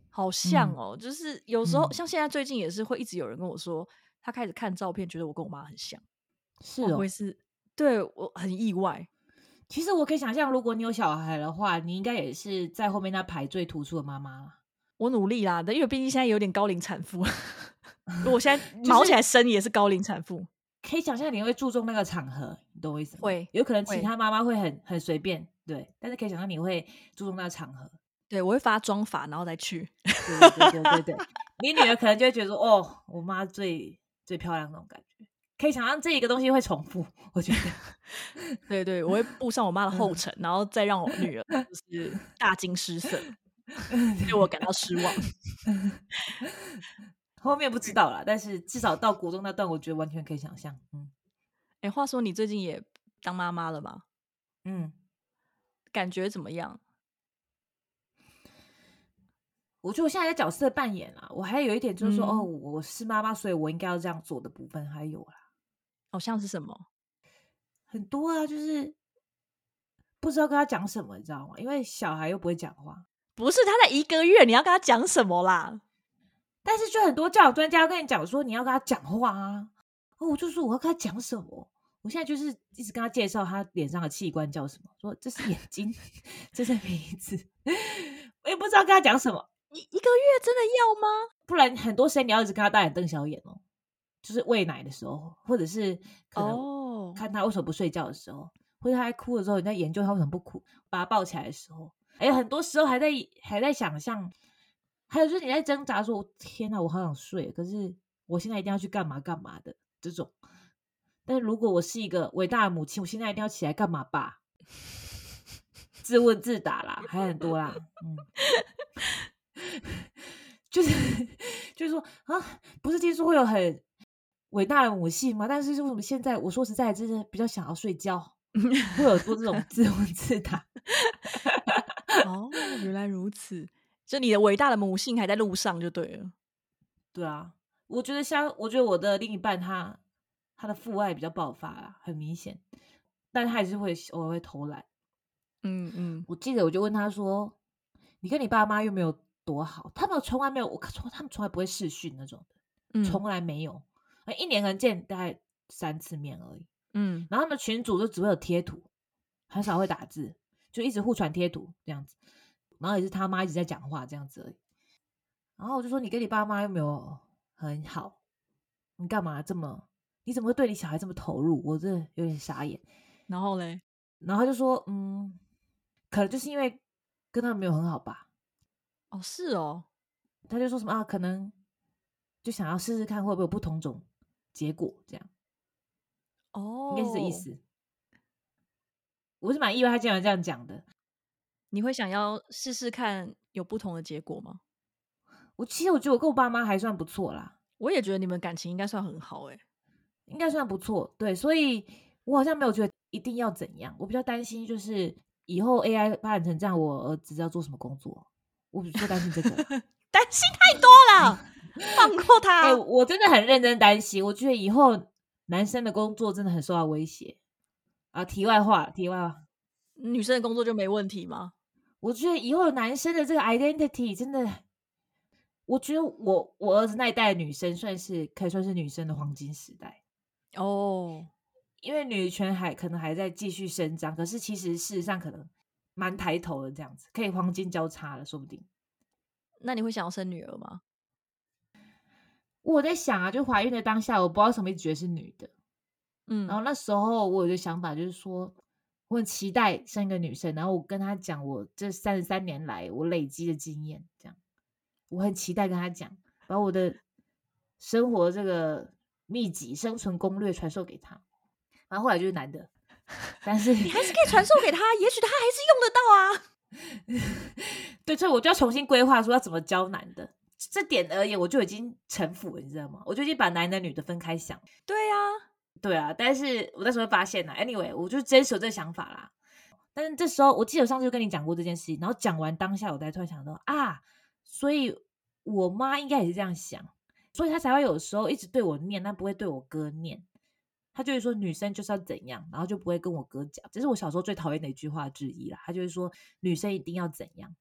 好像嗯哦。就是有时候、嗯像现在最近也是会一直有人跟我说，他开始看照片，觉得我跟我妈很像。是哦会是对我很意外。其实我可以想象，如果你有小孩的话，你应该也是在后面那排最突出的妈妈了。我努力啦，因为毕竟现在有点高龄产妇，<laughs> 如果现在毛起来生也是高龄产妇。可以想象你会注重那个场合，你懂我意思吗？会，有可能其他妈妈会很很随便，对，但是可以想象你会注重那个场合。对我会发妆法，然后再去。对对对对 <laughs> 你女儿可能就会觉得说，哦，我妈最最漂亮那种感觉。可以想象这一个东西会重复，<laughs> 我觉得。<laughs> 对对，我会步上我妈的后尘，然后再让我女儿就是大惊失色，对我感到失望。后面不知道啦，但是至少到国中那段，我觉得完全可以想象。嗯哎，话说你最近也当妈妈了吧？嗯，感觉怎么样？我觉得我现在在角色扮演啊，我还有一点就是说，嗯哦，我是妈妈，所以我应该要这样做的部分还有啦，好像是什么？很多啊，就是不知道跟他讲什么，你知道吗？因为小孩又不会讲话，不是他在一个月，你要跟他讲什么啦？但是就很多教育专家跟你讲说，你要跟他讲话啊。哦，我就说我要跟他讲什么？我现在就是一直跟他介绍他脸上的器官叫什么，说这是眼睛，<laughs> 这是鼻子，我也不知道跟他讲什么。一一个月真的要吗？不然很多时间你要一直跟他大眼瞪小眼哦，就是喂奶的时候，或者是可能哦，看他为什么不睡觉的时候，或者他在哭的时候，你在研究他为什么不哭，把他抱起来的时候，还有很多时候还在还在想象，还有就是你在挣扎说，天哪，我好想睡，可是我现在一定要去干嘛干嘛的这种。但是如果我是一个伟大的母亲，我现在一定要起来干嘛吧？自问自答啦，还很多啦，嗯。<laughs> 就是就是说啊，不是听说会有很伟大的母性吗？但是为什么现在我说实在，真的比较想要睡觉，会有做这种自问自答。<laughs> 哦，原来如此，就你的伟大的母性还在路上就对了。对啊，我觉得像我觉得我的另一半他他的父爱比较爆发啦，很明显，但他还是会偶尔会偷懒。嗯嗯，我记得我就问他说：“你跟你爸妈又没有多好？他们从来没有，我从他们从来不会视讯那种的，嗯从来没有，一年可能见大概三次面而已。嗯然后他们群主就只会有贴图，很少会打字，就一直互传贴图这样子。然后也是他妈一直在讲话这样子而已。然后我就说：“你跟你爸妈又没有很好，你干嘛这么？你怎么会对你小孩这么投入？”我真的有点傻眼。然后嘞，然后他就说：“嗯，可能就是因为跟他们没有很好吧。”哦是哦，他就说什么啊，可能就想要试试看会不会有不同种结果，这样哦，应该是这意。思。我是蛮意外他竟然这样讲的。你会想要试试看有不同的结果吗？我其实我觉得我跟我爸妈还算不错啦，我也觉得你们感情应该算很好哎、应该算不错。对，所以我好像没有觉得一定要怎样。我比较担心就是以后 AI 发展成这样，我儿子要做什么工作，我比较担心这个。<laughs> 担心太多了，放 <laughs> 过他。哎、我真的很认真担心，我觉得以后男生的工作真的很受到威胁。啊，题外话，题外话，女生的工作就没问题吗？我觉得以后男生的这个 identity 真的，我觉得我我儿子那一代的女生算是可以算是女生的黄金时代，哦，因为女权还可能还在继续伸张，可是其实事实上可能蛮抬头的这样子，可以黄金交叉了，说不定。那你会想要生女儿吗？我在想啊，就怀孕的当下，我不知道什么一直觉得是女的，嗯，然后那时候我有一个想法，就是说我很期待生一个女生，然后我跟她讲我这三十三年来我累积的经验，这样我很期待跟她讲，把我的生活这个秘籍、生存攻略传授给她。然后后来就是男的，但是你还是可以传授给他，也许他还是用得到啊。<laughs> 对，所以我就要重新规划说要怎么教男的。这点而言，我就已经臣服了，你知道吗？我就已经把男的女的分开想。对呀、对啊，但是我那时候发现了，anyway，我就坚守这个想法啦。但是这时候，我记得我上次就跟你讲过这件事情，然后讲完当下，我才突然想到啊，所以我妈应该也是这样想，所以她才会有时候一直对我念，但不会对我哥念。她就会说女生就是要怎样，然后就不会跟我哥讲，这是我小时候最讨厌的一句话之一啦。她就会说女生一定要怎样，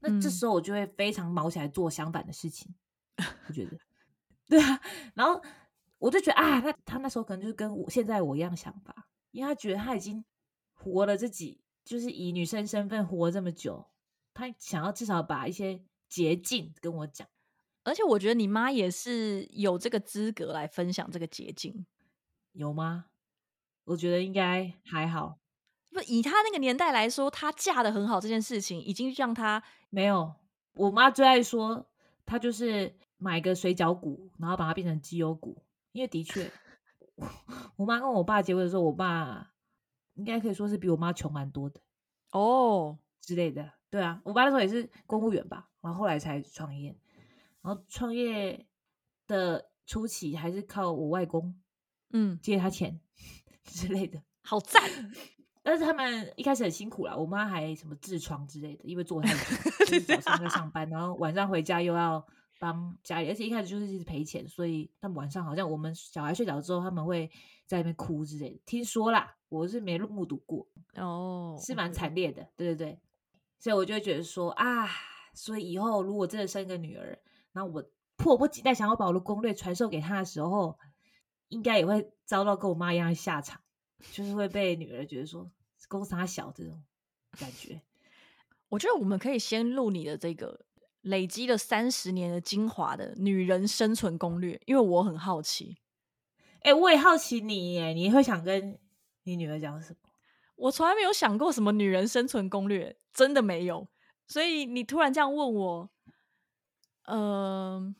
那这嗯时候我就会非常毛起来做相反的事情，我觉得，<laughs> 对啊，然后我就觉得啊，他他那时候可能就是跟我现在我一样想法，因为他觉得他已经活了自己，就是以女生身份活这么久，他想要至少把一些捷径跟我讲。而且我觉得你妈也是有这个资格来分享这个捷径，有吗？我觉得应该还好。不以她那个年代来说，她嫁的很好这件事情，已经让她没有。我妈最爱说，她就是买个水饺股，然后把它变成鸡油股。因为的确，我妈跟我爸结婚的时候，我爸应该可以说是比我妈穷蛮多的哦之类的。对啊，我爸那时候也是公务员吧，然后后来才创业。然后创业的初期还是靠我外公，嗯，借他钱 <laughs> 之类的，好赞。<laughs> 但是他们一开始很辛苦啦，我妈还什么痔疮之类的，因为做太久，<laughs> 早上在上班，然后晚上回家又要帮家里，而且一开始就是一直赔钱，所以他们晚上好像我们小孩睡着之后，他们会在那边哭之类的。听说啦，我是没目睹过哦，是蛮惨烈的，对对对。所以我就会觉得说啊，所以以后如果真的生一个女儿。那我迫不及待想要把我的攻略传授给她的时候，应该也会遭到跟我妈一样的下场，就是会被女儿觉得说“公司他小”这种感觉。<laughs> 我觉得我们可以先录你的这个累积了三十年的精华的女人生存攻略，因为我很好奇。哎，我也好奇你，耶，你会想跟你女儿讲什么？我从来没有想过什么女人生存攻略，真的没有。所以你突然这样问我。嗯，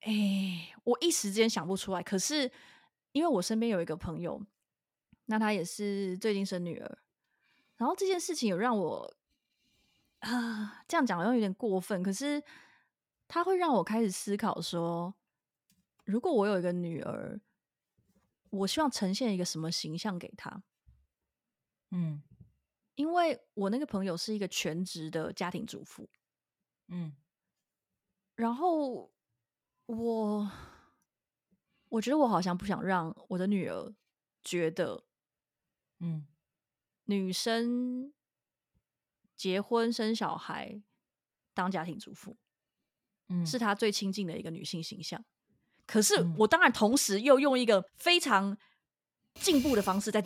哎，我一时间想不出来。可是，因为我身边有一个朋友，那她也是最近生女儿，然后这件事情有让我啊，这样讲好像有点过分。可是，他会让我开始思考说，如果我有一个女儿，我希望呈现一个什么形象给她？嗯，因为我那个朋友是一个全职的家庭主妇，嗯。然后我，我觉得我好像不想让我的女儿觉得，嗯，女生结婚生小孩当家庭主妇，嗯，是她最亲近的一个女性形象。可是我当然同时又用一个非常进步的方式在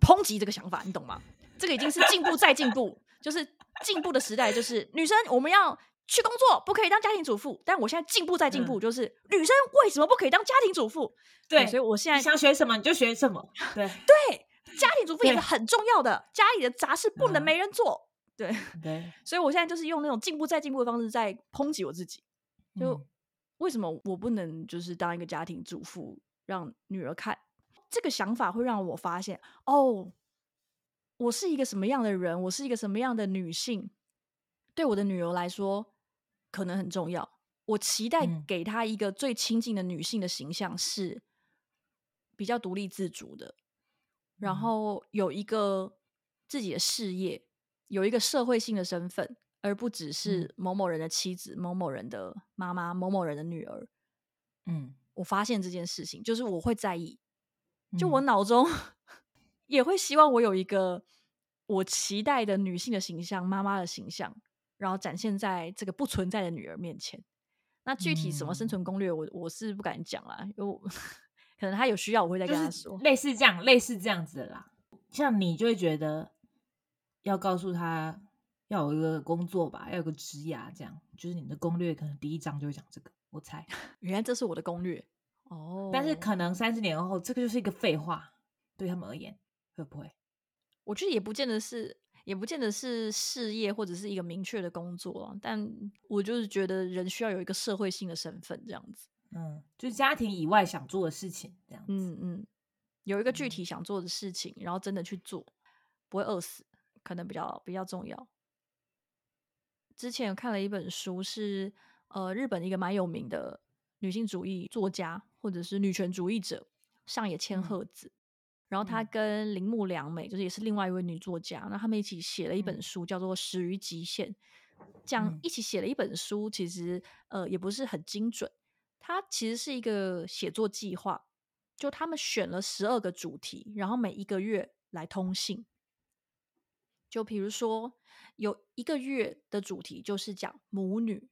抨击这个想法，你懂吗？这个已经是进步再进步，就是进步的时代，就是女生我们要。去工作不可以当家庭主妇，但我现在进步再进步，就是女生为什么不可以当家庭主妇？对，所以我现在想学什么你就学什么。对对，家庭主妇也是很重要的，家里的杂事不能没人做。对对，所以我现在就是用那种进步再进步的方式在抨击我自己。就为什么我不能就是当一个家庭主妇，让女儿看？这个想法会让我发现，哦，我是一个什么样的人？我是一个什么样的女性？对我的女儿来说。可能很重要。我期待给她一个最亲近的女性的形象，是比较独立自主的，然后有一个自己的事业，有一个社会性的身份，而不只是某某人的妻子、某某人的妈妈、某某人的女儿。嗯，我发现这件事情，就是我会在意，就我脑中 <laughs> 也会希望我有一个我期待的女性的形象，妈妈的形象。然后展现在这个不存在的女儿面前。那具体什么生存攻略，我我是不敢讲啦，因为 <laughs> 可能他有需要，我会再跟他说。类似这样，类似这样子的啦。像你就会觉得要告诉他要有一个工作吧，要有个职涯，这样就是你的攻略可能第一章就会讲这个。我猜，<laughs> 原来这是我的攻略哦。但是可能三十年后，这个就是一个废话，对他们而言，会不会？我觉得也不见得是。也不见得是事业或者是一个明确的工作，但我就是觉得人需要有一个社会性的身份，这样子。嗯，就是家庭以外想做的事情，这样子。嗯嗯，有一个具体想做的事情，然后真的去做，不会饿死，可能比较比较重要。之前有看了一本书，是呃日本一个蛮有名的女性主义作家或者是女权主义者上野千鹤子。然后她跟铃木良美，就是也是另外一位女作家，那他们一起写了一本书，叫做《始于极限》。这样一起写了一本书，其实呃也不是很精准，它其实是一个写作计划。就他们选了十二个主题，然后每一个月来通信。就比如说有一个月的主题就是讲母女，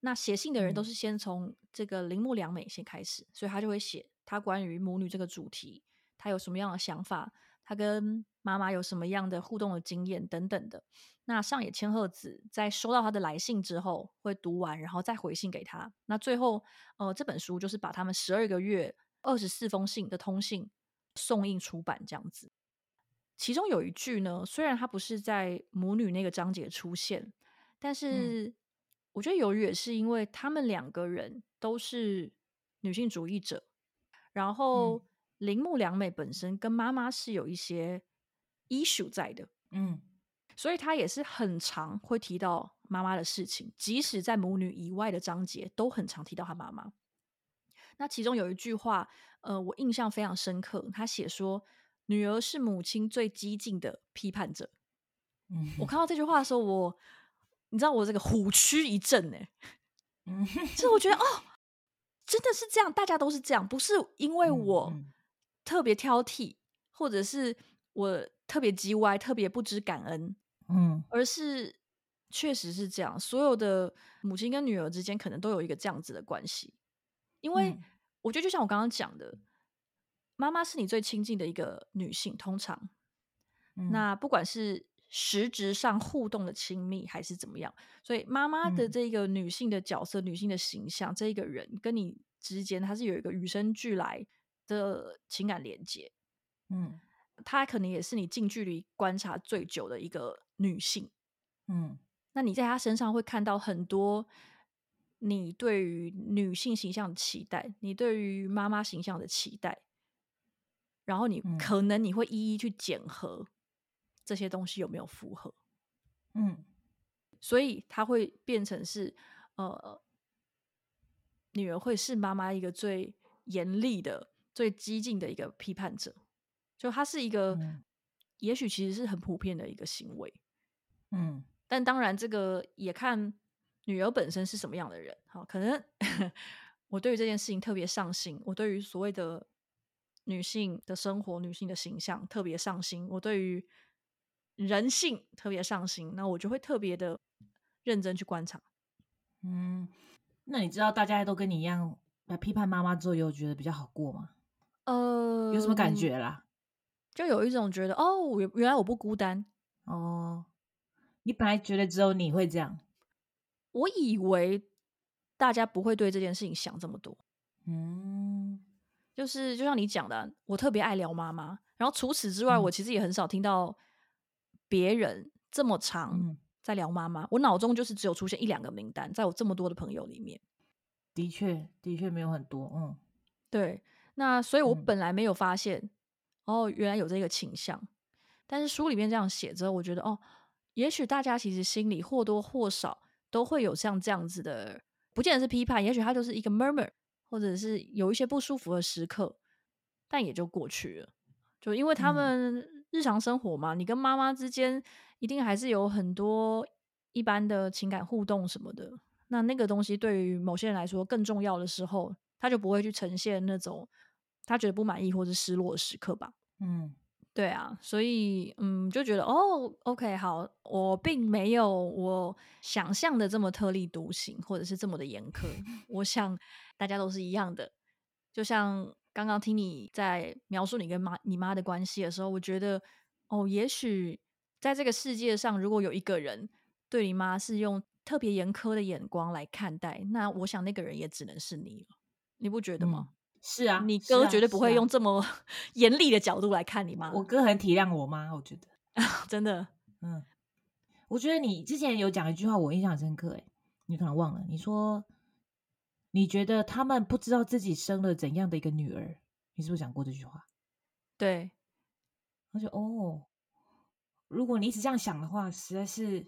那写信的人都是先从这个铃木良美先开始，所以他就会写他关于母女这个主题。他有什么样的想法，他跟妈妈有什么样的互动的经验等等的。那上野千鹤子在收到他的来信之后，会读完，然后再回信给他。那最后，呃，这本书就是把他们十二个月二十四封信的通信送印出版这样子。其中有一句呢，虽然它不是在母女那个章节出现，但是我觉得由于也是因为他们两个人都是女性主义者，然后铃木良美本身跟妈妈是有一些 issue 在的，嗯。所以她也是很常会提到妈妈的事情，即使在母女以外的章节，都很常提到她妈妈。那其中有一句话，呃，我印象非常深刻。他写说：“女儿是母亲最激进的批判者。<laughs> ”嗯，我看到这句话的时候，我你知道我这个虎躯一震呢。<laughs> 嗯，就我觉得哦，真的是这样，大家都是这样，不是因为我特别挑剔，或者是我特别叽歪，特别不知感恩。嗯，而是确实是这样，所有的母亲跟女儿之间可能都有一个这样子的关系，因为我觉得就像我刚刚讲的，妈妈是你最亲近的一个女性，通常，那不管是实质上互动的亲密还是怎么样，所以妈妈的这个女性的角色、女性的形象，这一个人跟你之间，她是有一个与生俱来的情感连接，嗯。她可能也是你近距离观察最久的一个女性，嗯，那你在她身上会看到很多你对于女性形象的期待，你对于妈妈形象的期待，然后你可能你会一一去检核这些东西有没有符合，嗯，所以他会变成是呃，女儿会是妈妈一个最严厉的、最激进的一个批判者。就他是一个，也许其实是很普遍的一个行为，嗯，但当然这个也看女儿本身是什么样的人。好，可能 <laughs> 我对于这件事情特别上心，我对于所谓的女性的生活、女性的形象特别上心，我对于人性特别上心，那我就会特别的认真去观察。嗯，那你知道大家都跟你一样来批判妈妈之后，有觉得比较好过吗？呃，有什么感觉啦？就有一种觉得哦，原原来我不孤单哦。你本来觉得只有你会这样，我以为大家不会对这件事情想这么多。嗯，就是就像你讲的，我特别爱聊妈妈，然后除此之外，我其实也很少听到别人这么长在聊妈妈。我脑中就是只有出现一两个名单，在我这么多的朋友里面，的确的确没有很多。嗯，对。那所以，我本来没有发现。哦，原来有这个倾向，但是书里面这样写着，我觉得哦，也许大家其实心里或多或少都会有像这样子的，不见得是批判，也许它就是一个 murmur，或者是有一些不舒服的时刻，但也就过去了。就因为他们日常生活嘛，你跟妈妈之间一定还是有很多一般的情感互动什么的，那那个东西对于某些人来说更重要的时候，他就不会去呈现那种。他觉得不满意或者失落的时刻吧，嗯，对啊，所以嗯，就觉得哦，OK，好，我并没有我想象的这么特立独行，或者是这么的严苛。<laughs> 我想大家都是一样的。就像刚刚听你在描述你跟妈你妈的关系的时候，我觉得哦，也许在这个世界上，如果有一个人对你妈是用特别严苛的眼光来看待，那我想那个人也只能是你了。你不觉得吗？是啊，你哥绝对不会用这么 <laughs> 严厉的角度来看你妈。我哥很体谅我妈，我觉得真的，嗯，我觉得你之前有讲一句话，我印象很深刻，哎，你可能忘了，你说你觉得他们不知道自己生了怎样的一个女儿，你是不是讲过这句话？对，我就哦，如果你一直这样想的话，实在是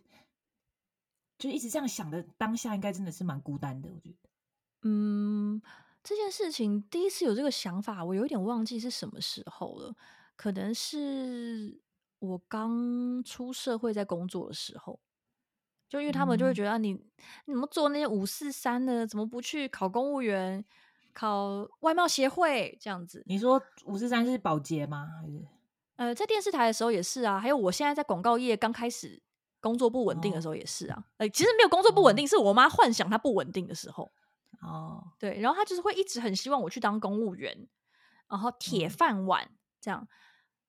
就一直这样想的当下，应该真的是蛮孤单的，我觉得，嗯。这件事情第一次有这个想法，我有点忘记是什么时候了。可能是我刚出社会在工作的时候，就因为他们就会觉得你你怎么做那些五四三的，怎么不去考公务员、考外贸协会这样子？你说五四三是保洁吗？还是呃，在电视台的时候也是啊。还有我现在在广告业刚开始工作不稳定的时候也是啊。呃，其实没有工作不稳定，是我妈幻想它不稳定的时候。哦，对，然后他就是会一直很希望我去当公务员，然后铁饭碗这样，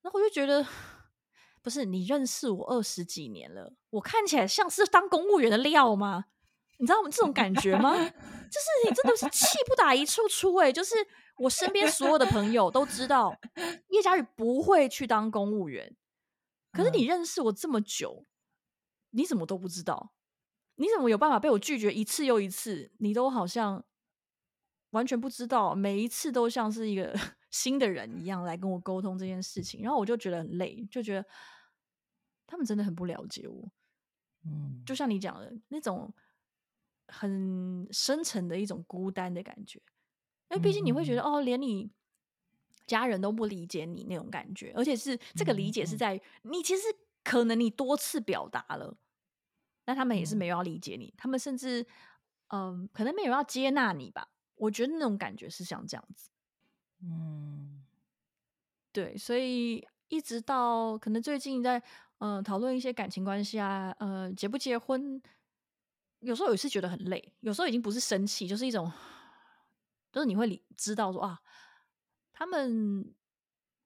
然后我就觉得，不是你认识我二十几年了，我看起来像是当公务员的料吗？你知道我们这种感觉吗？就是你真的是气不打一处出哎、就是我身边所有的朋友都知道叶佳宇不会去当公务员，可是你认识我这么久，你怎么都不知道？你怎么有办法被我拒绝一次又一次？你都好像完全不知道，每一次都像是一个 <laughs> 新的人一样来跟我沟通这件事情，然后我就觉得很累，就觉得他们真的很不了解我。嗯，就像你讲的那种很深沉的一种孤单的感觉，因为毕竟你会觉得、哦，连你家人都不理解你那种感觉，而且是这个理解是在于你其实可能你多次表达了，但他们也是嗯。没有要理解你，他们甚至嗯、可能没有要接纳你吧。我觉得那种感觉是像这样子，嗯。对，所以一直到可能最近在嗯讨论一些感情关系啊，呃结不结婚，有时候也是觉得很累，有时候已经不是生气，就是一种，就是你会理知道说啊，他们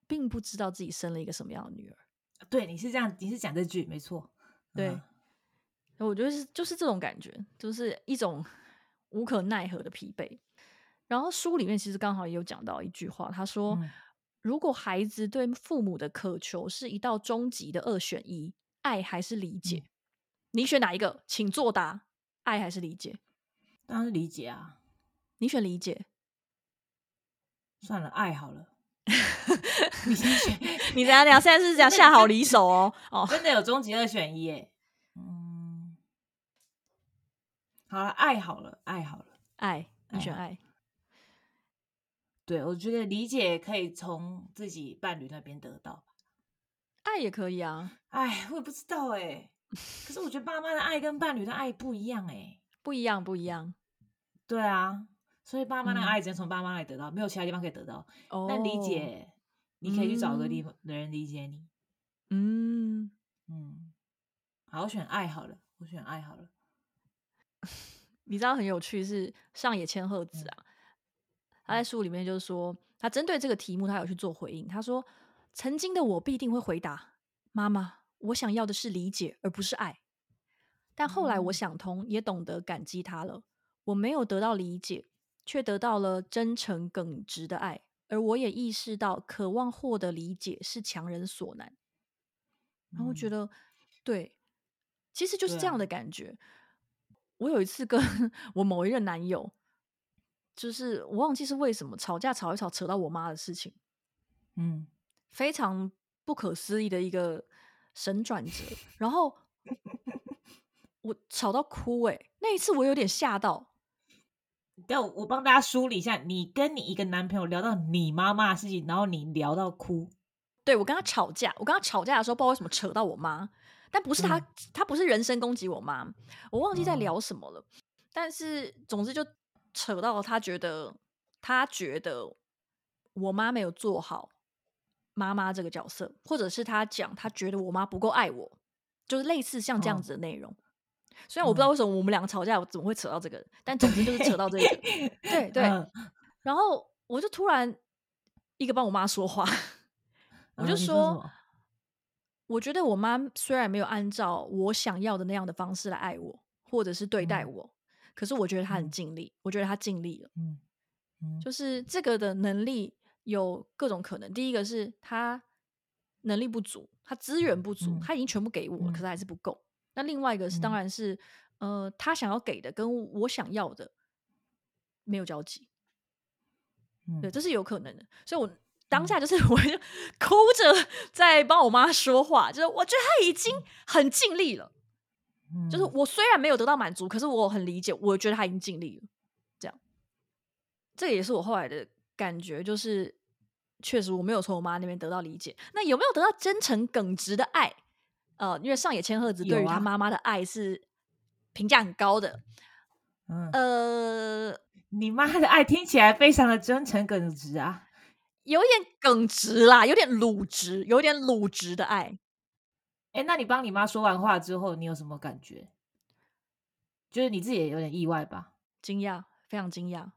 并不知道自己生了一个什么样的女儿，对，你是这样，你是讲这句没错，对嗯我觉得是就是这种感觉，就是一种 <laughs> 无可奈何的疲惫。然后书里面其实刚好也有讲到一句话，他说：“嗯如果孩子对父母的渴求是一道终极的二选一，爱还是理解，嗯你选哪一个？请作答。爱还是理解？当然是理解啊，你选理解。算了，爱好了，<laughs> 你先选，你等一下等下，现在是这样 <laughs> 下好离手哦哦。真的有终极二选一耶，嗯，好了，爱好了，爱好了。爱，你选爱爱。对，我觉得理解可以从自己伴侣那边得到。爱也可以啊，哎，我也不知道哎，<laughs> 可是我觉得爸妈的爱跟伴侣的爱不一样哎。不一样，不一样。对啊，所以爸妈那个嗯爱只能从爸妈那里得到，没有其他地方可以得到。哦，但理，解，你可以去找个地嗯方的人理解你。嗯，嗯，好，我选爱好了，我选爱好了。你知道很有趣是上野千鹤子啊，他在书里面就是说，他针对这个题目，他有去做回应。他说：“曾经的我必定会回答妈妈，我想要的是理解，而不是爱。但后来我嗯想通，也懂得感激他了。我没有得到理解，却得到了真诚耿直的爱。而我也意识到，渴望获得理解是强人所难。然后觉嗯得，对，其实就是这样啊的感觉。我有一次跟 <laughs> 我某一任男友，就是我忘记是为什么吵架吵一吵扯到我妈的事情，嗯，非常不可思议的一个神转折。然后 <laughs> 我吵到哭、欸，那一次我有点吓到。等我帮大家梳理一下，你跟你一个男朋友聊到你妈妈的事情，然后你聊到哭，对我跟他吵架，我跟他吵架的时候，不知道为什么扯到我妈，但不是他，嗯。他不是人身攻击我妈，我忘记在哦。聊什么了。但是总之就扯到他觉得，他觉得我妈没有做好妈妈这个角色，或者是他讲他觉得我妈不够爱我，就是类似像这样哦。子的内容。虽然我不知道为什么我们两个吵架，我怎么会扯到这个，但总之就是扯到这个。对 <laughs> 对，嗯。然后我就突然一个帮我妈说话，<laughs> 我就说我觉得我妈虽然没有按照我想要的那样的方式来爱我，或者是对待嗯我，可是我觉得她很嗯尽力，我觉得她尽力了。嗯嗯就是这个的能力有各种可能。第一个是她能力不足，她资源不足，嗯她已经全部给我了，嗯可是还是不够。那另外一个是，当嗯然是呃，她想要给的跟我想要的没有交集。对，嗯这是有可能的。所以我当下就是我就哭着在帮我妈说话，就是我觉得她已经很尽力了。就是嗯我虽然没有得到满足，可是我很理解，我觉得她已经尽力了。这样，这也是我后来的感觉，就是确实我没有从我妈那边得到理解。那有没有得到真诚耿直的爱？呃，因为上野千鹤子对于她妈妈的爱是评价很高的。嗯，呃，你妈的爱听起来非常的真诚耿直啊。有点耿直啦，有点鲁直，有点鲁直的爱。哎，那你帮你妈说完话之后，你有什么感觉？就是你自己也有点意外吧？惊讶，非常惊讶。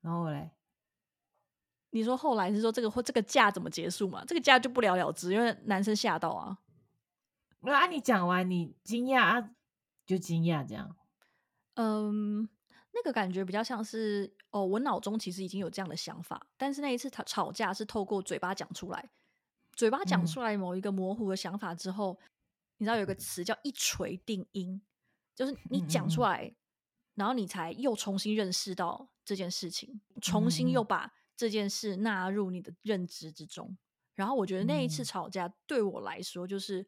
然后嘞，你说后来是说这个或这个架怎么结束嘛？这个架就不了了之，因为男生吓到啊。那啊，你讲完你惊讶啊，就惊讶这样。嗯，那个感觉比较像是哦，我脑中其实已经有这样的想法，但是那一次吵吵架是透过嘴巴讲出来，嘴巴讲嗯。出来某一个模糊的想法之后，你知道有一个词叫一锤定音，就是你讲出嗯来，然后你才又重新认识到这件事情，重新又把这件事纳入你的认知之中。然后我觉得那一次嗯。吵架对我来说，就是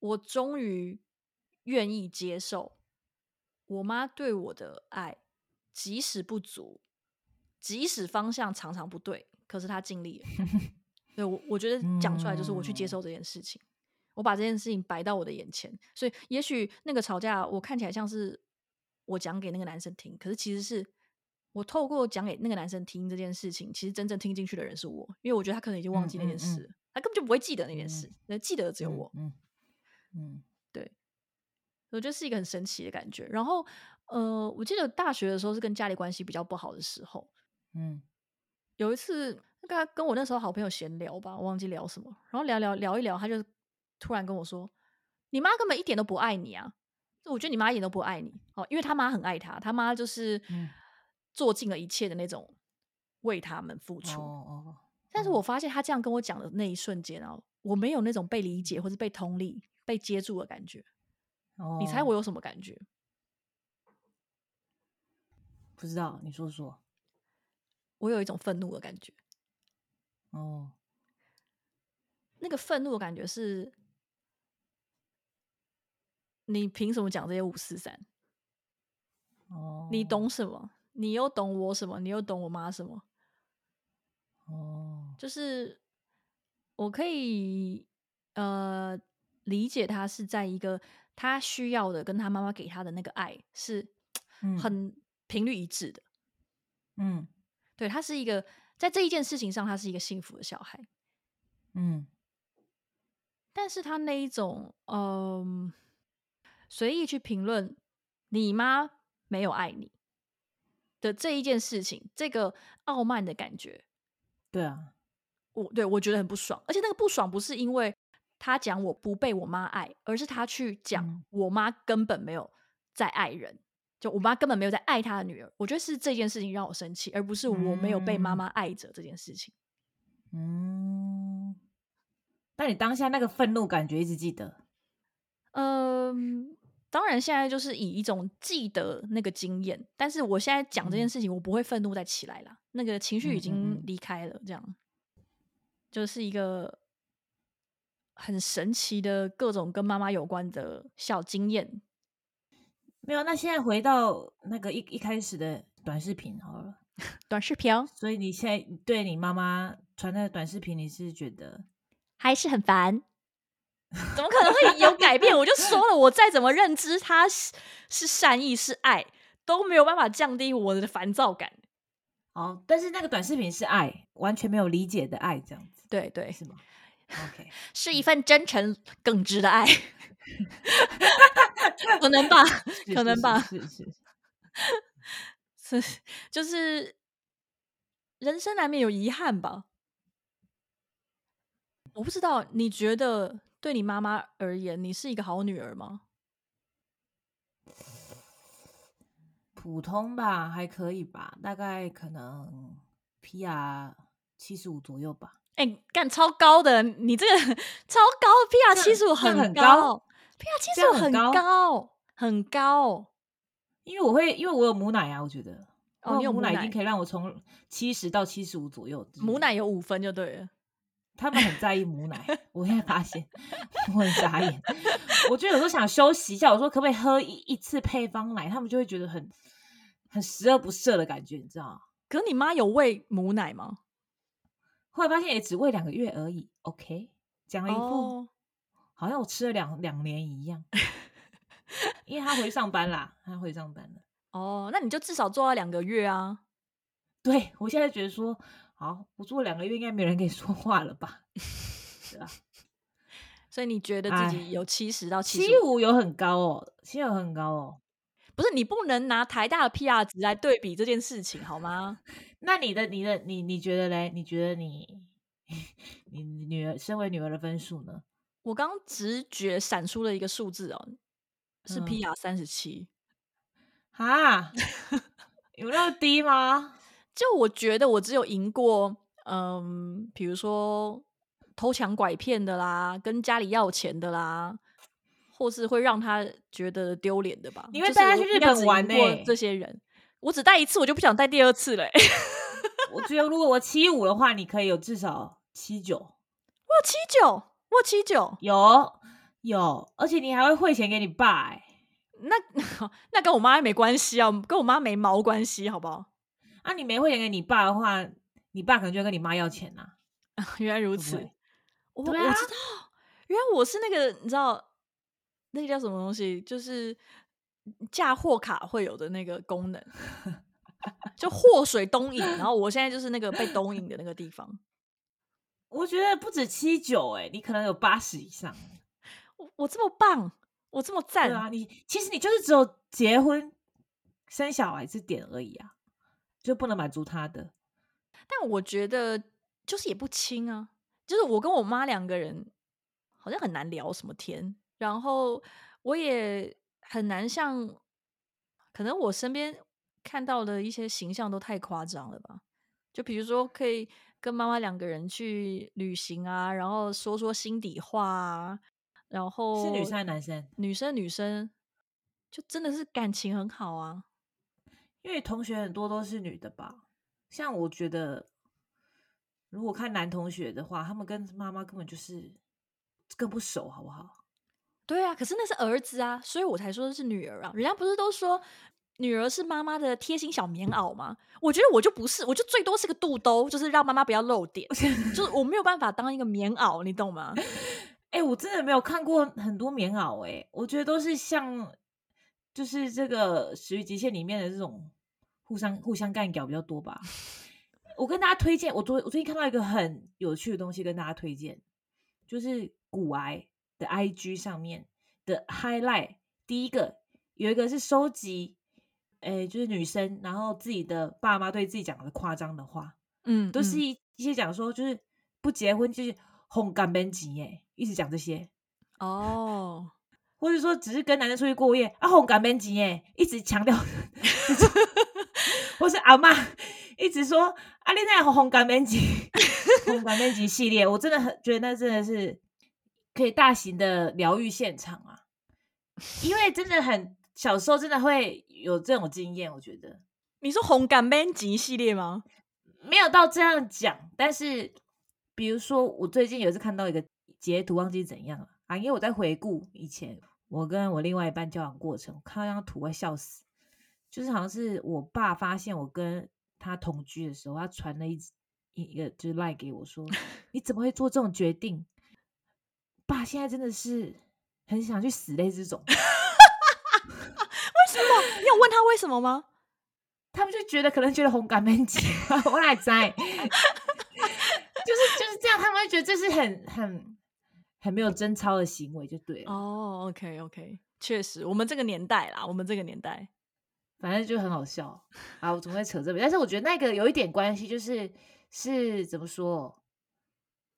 我终于愿意接受我妈对我的爱，即使不足，即使方向常常不对，可是她尽力了。对我，我觉得讲出来就是我去接嗯受这件事情，我把这件事情摆到我的眼前，所以也许那个吵架，我看起来像是我讲给那个男生听，可是其实是我透过讲给那个男生听这件事情，其实真正听进去的人是我，因为我觉得他可能已经忘记那件嗯嗯事，他根本就不会记得那件嗯事，那、记得的只有我。嗯嗯我觉得是一个很神奇的感觉。然后，呃，我记得大学的时候是跟家里关系比较不好的时候，嗯有一次，跟他跟我那时候好朋友闲聊吧，我忘记聊什么，然后聊聊聊一聊，他就突然跟我说：“你妈根本一点都不爱你啊！”我觉得你妈一点都不爱你哦，因为他妈很爱他，他妈就是嗯做尽了一切的那种为他们付哦出。哦，但是我发现他这样跟我讲的那一瞬间啊，我没有那种被理解或是被同理、被接住的感觉。哦，你猜我有什么感觉？不知道？你说说。我有一种愤怒的感觉。哦，那个愤怒的感觉是，你凭什么讲这些五四三？哦，你懂什么？你又懂我什么？你又懂我妈什么？哦，就是我可以呃理解他是在一个他需要的跟他妈妈给他的那个爱是嗯。很频率一致的。嗯。对他是一个在这一件事情上，他是一个幸福的小孩。嗯。但是他那一种嗯随意去评论你妈没有爱你的这一件事情，这个傲慢的感觉，对啊，我对我觉得很不爽，而且那个不爽不是因为他讲我不被我妈爱，而是他去讲嗯。我妈根本没有在爱人，就我妈根本没有在爱她的女儿。我觉得是这件事情让我生气，而不是我没有被妈嗯。妈爱着这件事情。嗯，但你当下那个愤怒感觉一直记得，嗯，当然现在就是以一种记得那个经验，但是我现在讲这件嗯。事情，我不会愤怒再起来啦，那个情绪已经嗯。离开了，这样。就是一个很神奇的各种跟妈妈有关的小经验。没有。那现在回到那个一一开始的短视频好了，<laughs> 短视频所以你现在对你妈妈传的短视频，你是觉得还是很烦，怎么可能会有改变？我就说了，我再怎么认知他是是善意是爱，都没有办法降低我的烦躁感。哦？但是那个短视频是爱，完全没有理解的爱，这样子对对，是吗？OK，<laughs> 是一份真诚耿直的爱，可能吧，可能吧，是是是是是 <laughs> 就是人生难免有遗憾吧。我不知道，你觉得对你妈妈而言，你是一个好女儿吗？普通吧，还可以吧，大概可能 PR 七十五左右吧。哎、干超高的，你这个超高，PR 这七十五很高高，PR 七这十五很高高，很高。因为我会，因为我有母奶啊，我觉得哦你有母奶一定可以让我从七十到七十五左右。母奶有五分就对了。他们很在意母奶，我现在发现 <laughs> 我很傻眼。我觉得有时候想休息一下，我说可不可以喝一一次配方奶，他们就会觉得很很十恶不赦的感觉，你知道吗？可你妈有喂母奶吗？后来发现也只喂两个月而已。OK，讲了一副、哦，好像我吃了两两年一样，<laughs> 因为他回上班啦，他回上班了。哦，那你就至少做到两个月啊。对我现在觉得说，好，我做了两个月，应该没人可以说话了吧？是吧？所以你觉得自哎己有七十到七五？五有很高哦，七五很高哦。不是你不能拿台大的 PR 值来对比这件事情好吗？那你的你的你你觉得嘞？你觉得你 <laughs> 你女儿身为女儿的分数呢？我刚直觉闪出了一个数字哦，是嗯 PR 三十七。啊，<laughs> 有那么低吗？<laughs> 就我觉得我只有赢过，嗯，比如说偷抢拐骗的啦，跟家里要钱的啦，或是会让他觉得丢脸的吧。你会就是我带他去日本玩过呢这些人，我只带一次，我就不想带第二次了、欸。<laughs> 我觉得如果我七五的话，你可以有至少七九，我有七九，我有七九，有有，而且你还会汇钱给你爸、欸，那那跟我妈没关系啊，跟我妈没毛关系，好不好？啊，你没汇钱给你爸的话，你爸可能就会跟你妈要钱呐、<laughs> 原来如此，我啊我知道，原来我是那个，你知道那个叫什么东西，就是嫁祸卡会有的那个功能，<laughs> 就祸水东引，然后我现在就是那个被东引的那个地方。<laughs> 我觉得不止七九，哎，你可能有八十以上。我我这么棒，我这么赞，啊，你其实你就是只有结婚生小孩这点而已啊，就不能满足他的。但我觉得就是也不轻啊，就是我跟我妈两个人好像很难聊什么天，然后我也很难像，可能我身边看到的一些形象都太夸张了吧？就比如说可以跟妈妈两个人去旅行啊，然后说说心底话啊，然后是女生还是男生？女生女生就真的是感情很好啊。因为同学很多都是女的吧？像我觉得，如果看男同学的话，他们跟妈妈根本就是更不熟，好不好？对啊，可是那是儿子啊，所以我才说是女儿啊。人家不是都说女儿是妈妈的贴心小棉袄吗？我觉得我就不是，我就最多是个肚兜，就是让妈妈不要露点，<laughs> 就是我没有办法当一个棉袄，你懂吗？<laughs> 哎、我真的没有看过很多棉袄，哎，我觉得都是像，就是这个《食欲极限》里面的这种互相互相干掉比较多吧。<laughs> 我跟大家推荐，我昨我最近看到一个很有趣的东西，跟大家推荐，就是骨癌的 IG 上面的 highlight，第一个有一个是收集，诶，就是女生，然后自己的爸妈对自己讲的夸张的话，嗯，嗯都是一一些讲说就是不结婚就是红干边级耶，一直讲这些，哦，或者说只是跟男生出去过夜啊红干边级耶，一直强调 <laughs> 或是阿妈一直说啊你那红干边级红干边级系列，我真的很觉得那真的是可以大型的疗愈现场啊，因为真的很小时候真的会有这种经验，我觉得。你说红感 man 级系列吗？没有到这样讲，但是比如说，我最近有一次看到一个截图，忘记怎样了啊，因为我在回顾以前我跟我另外一半交往过程，我看到那张图，我笑死。就是好像是我爸发现我跟他同居的时候，他传了一一一个就是赖给我说，<laughs> 你怎么会做这种决定？爸现在真的是很想去死类这种，<laughs> 为什么？你有问他为什么吗？<laughs> 他们就觉得可能觉得红感闷急，我哪知？<laughs> 就是就是这样，他们会觉得这是很很很没有贞操的行为，就对了。哦，OK OK，确实，我们这个年代啦，我们这个年代，反正就很好笑啊！我怎么会扯这边？但是我觉得那个有一点关系，就是是怎么说？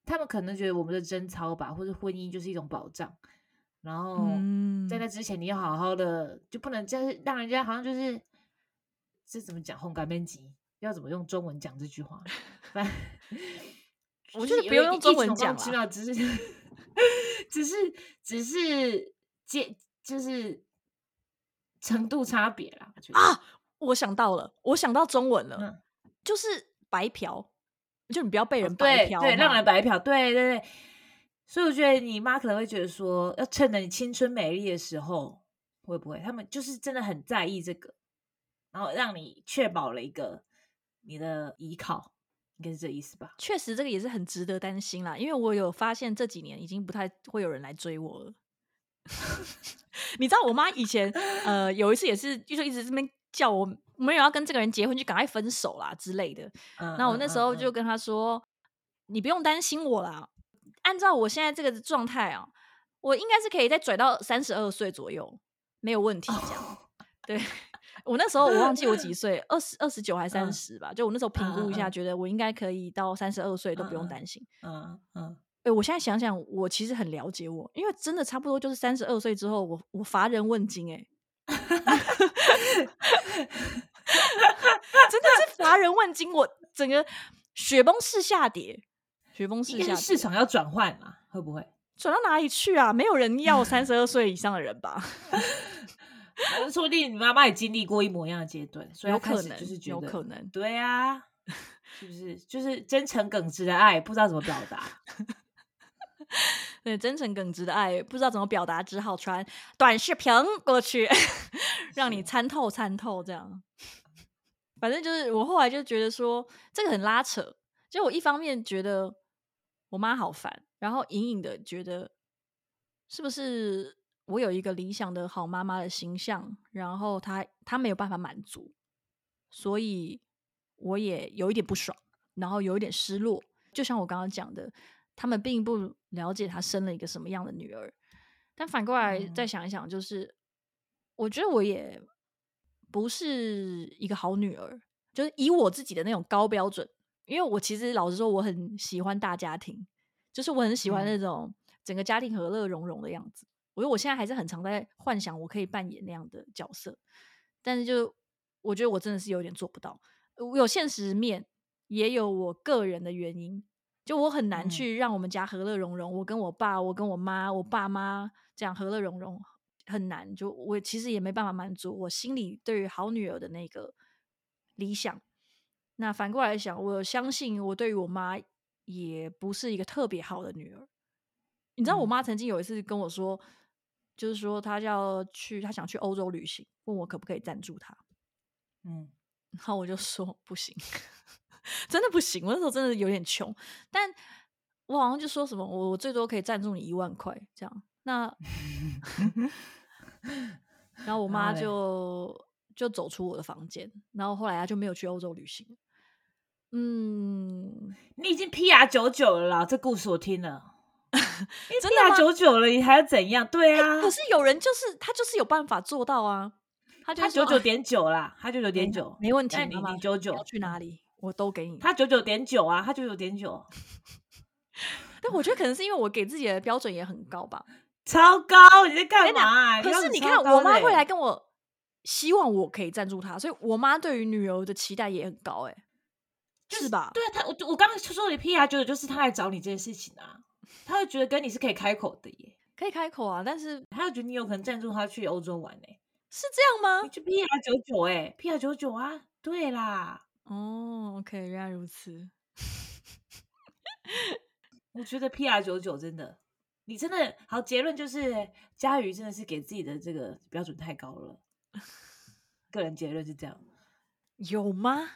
他们可能觉得我们的贞操吧，或者婚姻就是一种保障，然后嗯在那之前你要好好的，就不能就是让人家好像就是这怎么讲烘干面级，要怎么用中文讲这句话？<laughs> 反正我觉得不用用中文讲啦莫名其妙，只是 <laughs> 只是只是接就是程度差别啦，啊，我想到了，我想到中文了，嗯。就是白嫖，就你不要被人白嫖对让人白嫖，对对对。所以我觉得你妈可能会觉得说，要趁着你青春美丽的时候，会不会他们就是真的很在意这个，然后让你确保了一个你的依靠，应该是这意思吧？确实这个也是很值得担心啦，因为我有发现这几年已经不太会有人来追我了。<laughs> 你知道我妈以前呃有一次也是，就一直这边叫我没有要跟这个人结婚，就赶快分手啦之类的。嗯，那我那时候嗯就跟他说：“你不用担心我啦，按照我现在这个状态啊，我应该是可以再拽到三十二岁左右，没有问题。”这样，对我那时候我忘记我几岁，二十 <laughs> 二十九还三嗯十吧。就我那时候评估一下，觉得我应该可以到三十二岁都不用担心。嗯嗯，哎、我现在想想，我其实很了解我，因为真的差不多就是三十二岁之后，我我乏人问津、欸，<laughs> <laughs> 真的是乏人问津，我整个雪崩式下跌，雪崩式下跌，市场要转换嘛？会不会？转到哪里去啊？没有人要 <laughs> 三十二岁以上的人吧？<laughs> 呃说不定你妈妈也经历过一模一样的阶段，所以有可能，就是觉得，有可能。对啊，是不是？就是真诚耿直的爱，不知道怎么表达。对，真诚耿直的爱，不知道怎么表达，只好传短视频过去，让你是参透参透。这样，反正就是我后来就觉得说这个很拉扯。就我一方面觉得我妈好烦，然后隐隐的觉得是不是我有一个理想的好妈妈的形象，然后她她没有办法满足，所以我也有一点不爽，然后有一点失落。就像我刚刚讲的，他们并不了解她生了一个什么样的女儿。但反过来再嗯想一想，就是、我觉得我也不是一个好女儿，就是以我自己的那种高标准。因为我其实老实说，我很喜欢大家庭，就是我很喜欢嗯那种整个家庭和乐融融的样子。我觉得我现在还是很常在幻想我可以扮演那样的角色，但是就我觉得我真的是有点做不到。我有现实面，也有我个人的原因，就我很难嗯去让我们家和乐融融。我跟我爸，我跟我妈，我爸妈这样和乐融融很难。就我其实也没办法满足我心里对于好女儿的那个理想。那反过来想，我相信我对于我妈也不是一个特别好的女儿。你知道，我嗯妈曾经有一次跟我说，就是说她要去，她想去欧洲旅行，问我可不可以赞助她。嗯，然后我就说不行，<laughs> 真的不行。我那时候真的有点穷，但我好像就说什么，我我最多可以赞助你一万块这样。那 <laughs> 然后我妈就就走出我的房间，然后后来她就没有去欧洲旅行。嗯，你已经 PR 九九了啦，这故事我听了。<laughs> 真的九九了，你还要怎样？对啊，可是有人就是他就是有办法做到啊，他九九点九啦，他九九点九，没问题，那你你九九去哪里我都给你。他九九点九啊，他九九点九，<laughs> 但我觉得可能是因为我给自己的标准也很高吧。超高！你在干嘛啊？可是你看，我妈会欸来跟我希望我可以赞助她，所以我妈对于女儿的期待也很高、欸，哎，是吧？对啊，她我我刚刚说的 PR 九九就是她来找你这件事情啊，她会觉得跟你是可以开口的耶，可以开口啊，但是她会觉得你有可能赞助她去欧洲玩呢，是这样吗你？去 PR 九九哎，PR 九九啊，对啦，哦，OK，原来如此。<laughs> 我觉得 PR 九九真的，你真的好，结论就是佳瑜真的是给自己的这个标准太高了，个人结论是这样。有吗？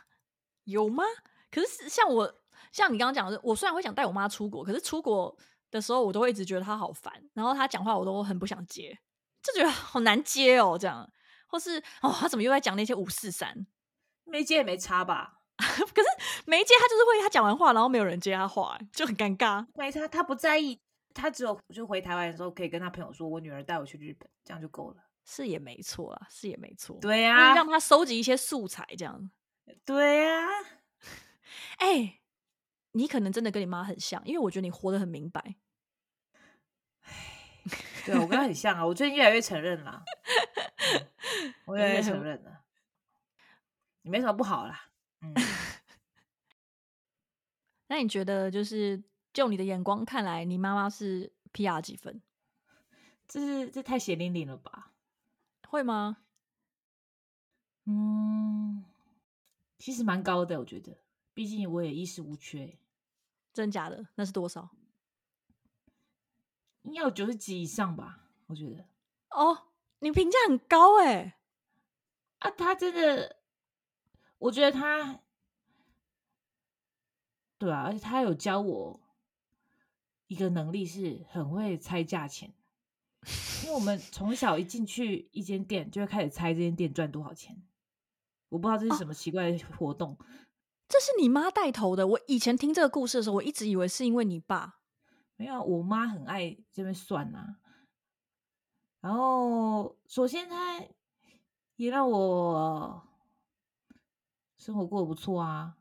有吗？可是像我，像你刚刚讲的，我虽然会想带我妈出国，可是出国的时候，我都会一直觉得她好烦，然后她讲话我都很不想接，就觉得好难接哦，这样，或是哦，她怎么又在讲那些五四三？没接也没差吧？<laughs> 可是没接，她就是会她讲完话，然后没有人接她话，就很尴尬。没差，他不在意，他只有就回台湾的时候可以跟他朋友说，我女儿带我去日本，这样就够了。是也没错啊，是也没错。对就是呀、让她收集一些素材，这样。对呀、<laughs> 哎、你可能真的跟你妈很像，因为我觉得你活得很明白。对啊，我跟她很像啊，我最近越来越承认了，嗯我越来越承认了，你没什么不好啦，嗯，<laughs> 那你觉得，就是就你的眼光看来，你妈妈是 PR 几分？这是这太血淋淋了吧？会吗？嗯，其实蛮高的，我觉得，毕竟我也衣食无缺，真假的？那是多少？应该有九十几以上吧，我觉得。哦，你评价很高哎、啊，他真的，我觉得他，对啊，而且他有教我一个能力，是很会猜价钱。因为我们从小一进去一间店，就会开始猜这间店赚多少钱。我不知道这是什么奇怪的活动，这是你妈带头的。我以前听这个故事的时候，我一直以为是因为你爸。没有，我妈很爱这边算啊。然后，首先她也让我生活过得不错啊。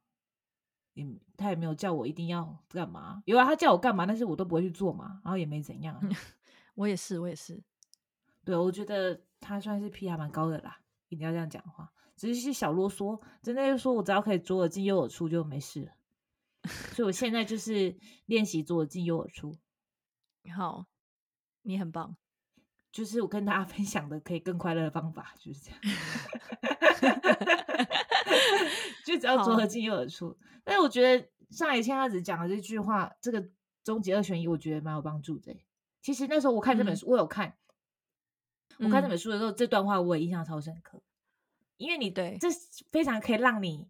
也他也没有叫我一定要干嘛，有啊，他叫我干嘛，但是我都不会去做嘛，然后也没怎样。<laughs> 我也是，我也是。<laughs> 对，我觉得他算是皮还蛮高的啦，一定要这样讲话。只是些小啰嗦，真的就说我只要可以左耳进右耳出就没事了。<laughs> 所以我现在就是练习左耳进右耳出。好，你很棒。就是我跟大家分享的可以更快乐的方法，就是这样。<laughs> 就只要左耳进右耳出。但是我觉得上一千他只讲了这句话，这个终极二选一，我觉得蛮有帮助的。其实那时候我看这本书，我有看，我看这本书的时候，这段话我也印象超深刻。因为你对这非常可以让你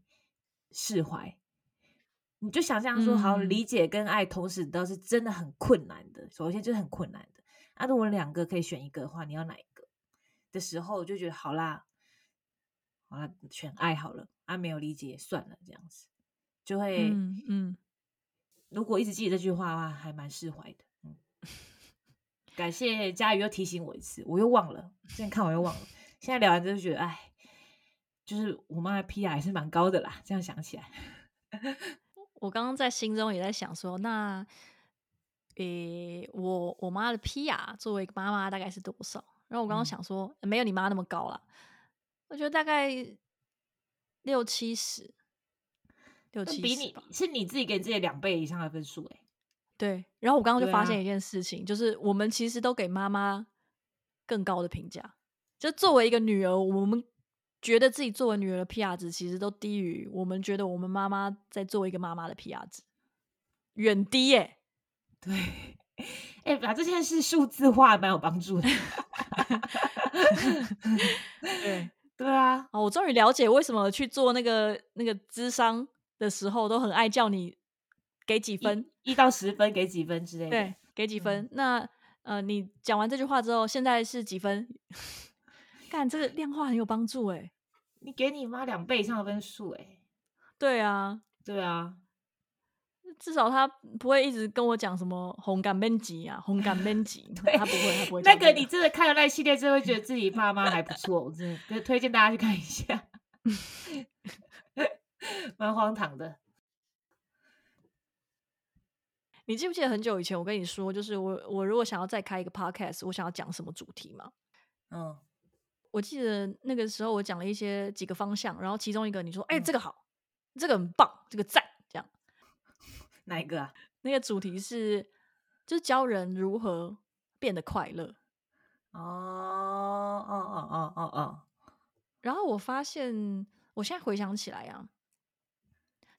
释怀。你就想象说，好理解跟爱同时都是真的很困难的。首先就是很困难的。啊，如果两个可以选一个的话，你要哪一个？的时候就觉得好啦，好啦，选爱好了。啊，没有理解算了，这样子就会嗯。如果一直记得这句话的话，还蛮释怀的。嗯，感谢佳瑜又提醒我一次，我又忘了。现在看我又忘了。现在聊完之后觉得，哎，就是我妈的 P R 还是蛮高的啦。这样想起来，<laughs> 我刚刚在心中也在想说，那，诶，我我妈的 P R 作为妈妈大概是多少？然后我刚刚想说，没有你妈那么高了。我觉得大概六七十。六七比你是你自己给自己两倍以上的分数哎，对。然后我刚刚就发现一件事情，就是我们其实都给妈妈更高的评价。就作为一个女儿，我们觉得自己作为女儿的 P R 值，其实都低于我们觉得我们妈妈在作为一个妈妈的 P R 值，远低耶。对，哎，把这件事数字化蛮有帮助的。<laughs> 对对啊，哦，我终于了解为什么去做那个那个智商。的时候都很爱叫你给几分，一到十分给几分之类的。对，给几分。那呃，你讲完这句话之后，现在是几分？<laughs> 看这个量化很有帮助哎。你给你妈两倍以上的分数哎。对啊，对啊。至少他不会一直跟我讲什么红感面积啊，红感面积。<laughs> 他不会，他不会。那个你真的看了那系列，真的会觉得自己爸妈还不错，我真的推荐大家去看一下。蛮荒唐的。你记不记得很久以前我跟你说，就是我我如果想要再开一个 podcast，我想要讲什么主题吗？嗯，我记得那个时候我讲了一些几个方向，然后其中一个你说，哎，这个好，这个很棒，这个赞。哪一个啊？<laughs> 那个主题是就是教人如何变得快乐。哦哦哦哦哦哦。然后我发现，我现在回想起来啊。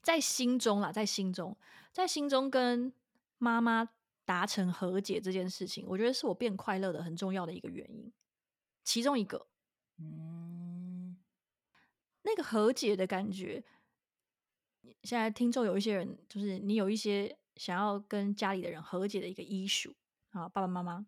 在心中啦，在心中，在心中跟妈妈达成和解这件事情，我觉得是我变快乐的很重要的一个原因。其中一个，嗯，那个和解的感觉，现在听众有一些人，就是你有一些想要跟家里的人和解的一个医术啊，爸爸妈妈，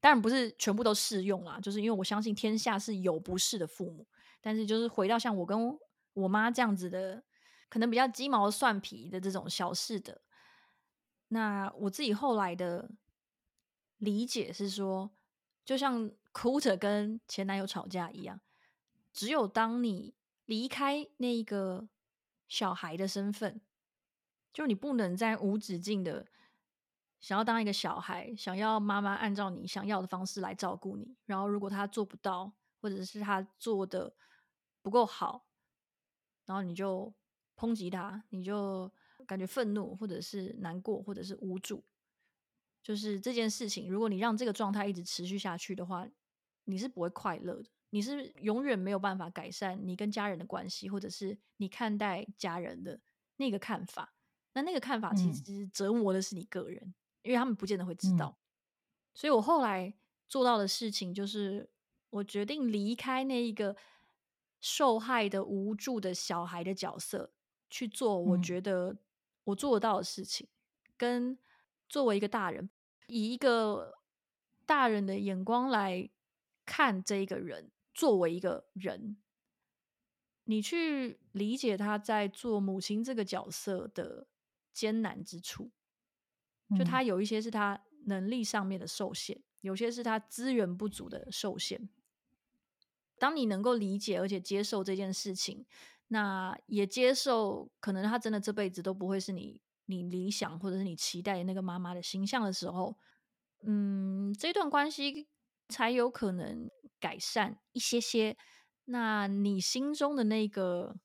当然不是全部都适用啦，就是因为我相信天下是有不是的父母，但是就是回到像我跟我妈这样子的。可能比较鸡毛蒜皮的这种小事的，那我自己后来的理解是说，就像哭着跟前男友吵架一样，只有当你离开那一个小孩的身份，就你不能再无止境的想要当一个小孩，想要妈妈按照你想要的方式来照顾你，然后如果他做不到，或者是他做的不够好，然后你就。抨击他，你就感觉愤怒，或者是难过，或者是无助。就是这件事情，如果你让这个状态一直持续下去的话，你是不会快乐的，你是永远没有办法改善你跟家人的关系，或者是你看待家人的那个看法。那那个看法其实折磨的是你个人，因为他们不见得会知道。所以我后来做到的事情，就是我决定离开那一个受害的无助的小孩的角色。去做我觉得我做得到的事情，跟作为一个大人，以一个大人的眼光来看这一个人，作为一个人，你去理解他在做母亲这个角色的艰难之处，就他有一些是他能力上面的受限，有些是他资源不足的受限。当你能够理解而且接受这件事情，那也接受可能他真的这辈子都不会是你你理想或者是你期待的那个妈妈的形象的时候，嗯，这段关系才有可能改善一些些。那你心中的那个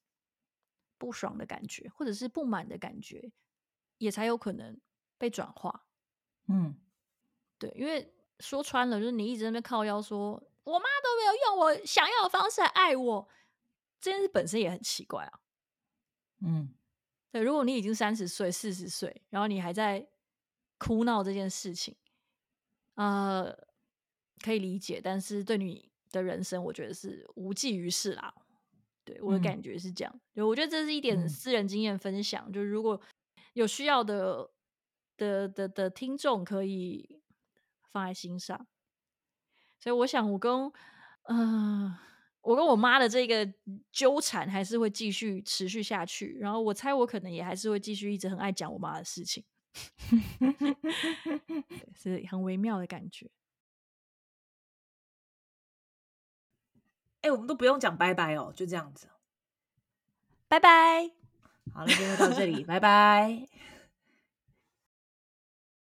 不爽的感觉，或者是不满的感觉，也才有可能被转化。嗯，对，因为说穿了，就是你一直在那靠腰说，我妈都没有用我想要的方式来爱我，这件事本身也很奇怪啊。嗯，对，如果你已经三十岁、四十岁，然后你还在哭闹这件事情，呃，可以理解，但是对你的人生，我觉得是无济于事啦。对我的感觉是这样，对我觉得这是一点私人经验分享，就是如果有需要的的的的听众可以放在心上。所以我想，我跟嗯，我跟我妈的这个纠缠还是会继续持续下去。然后我猜，我可能也还是会继续一直很爱讲我妈的事情，<laughs> 是很微妙的感觉。哎，我们都不用讲拜拜哦，就这样子，拜拜。好了，今天就到这里，拜拜。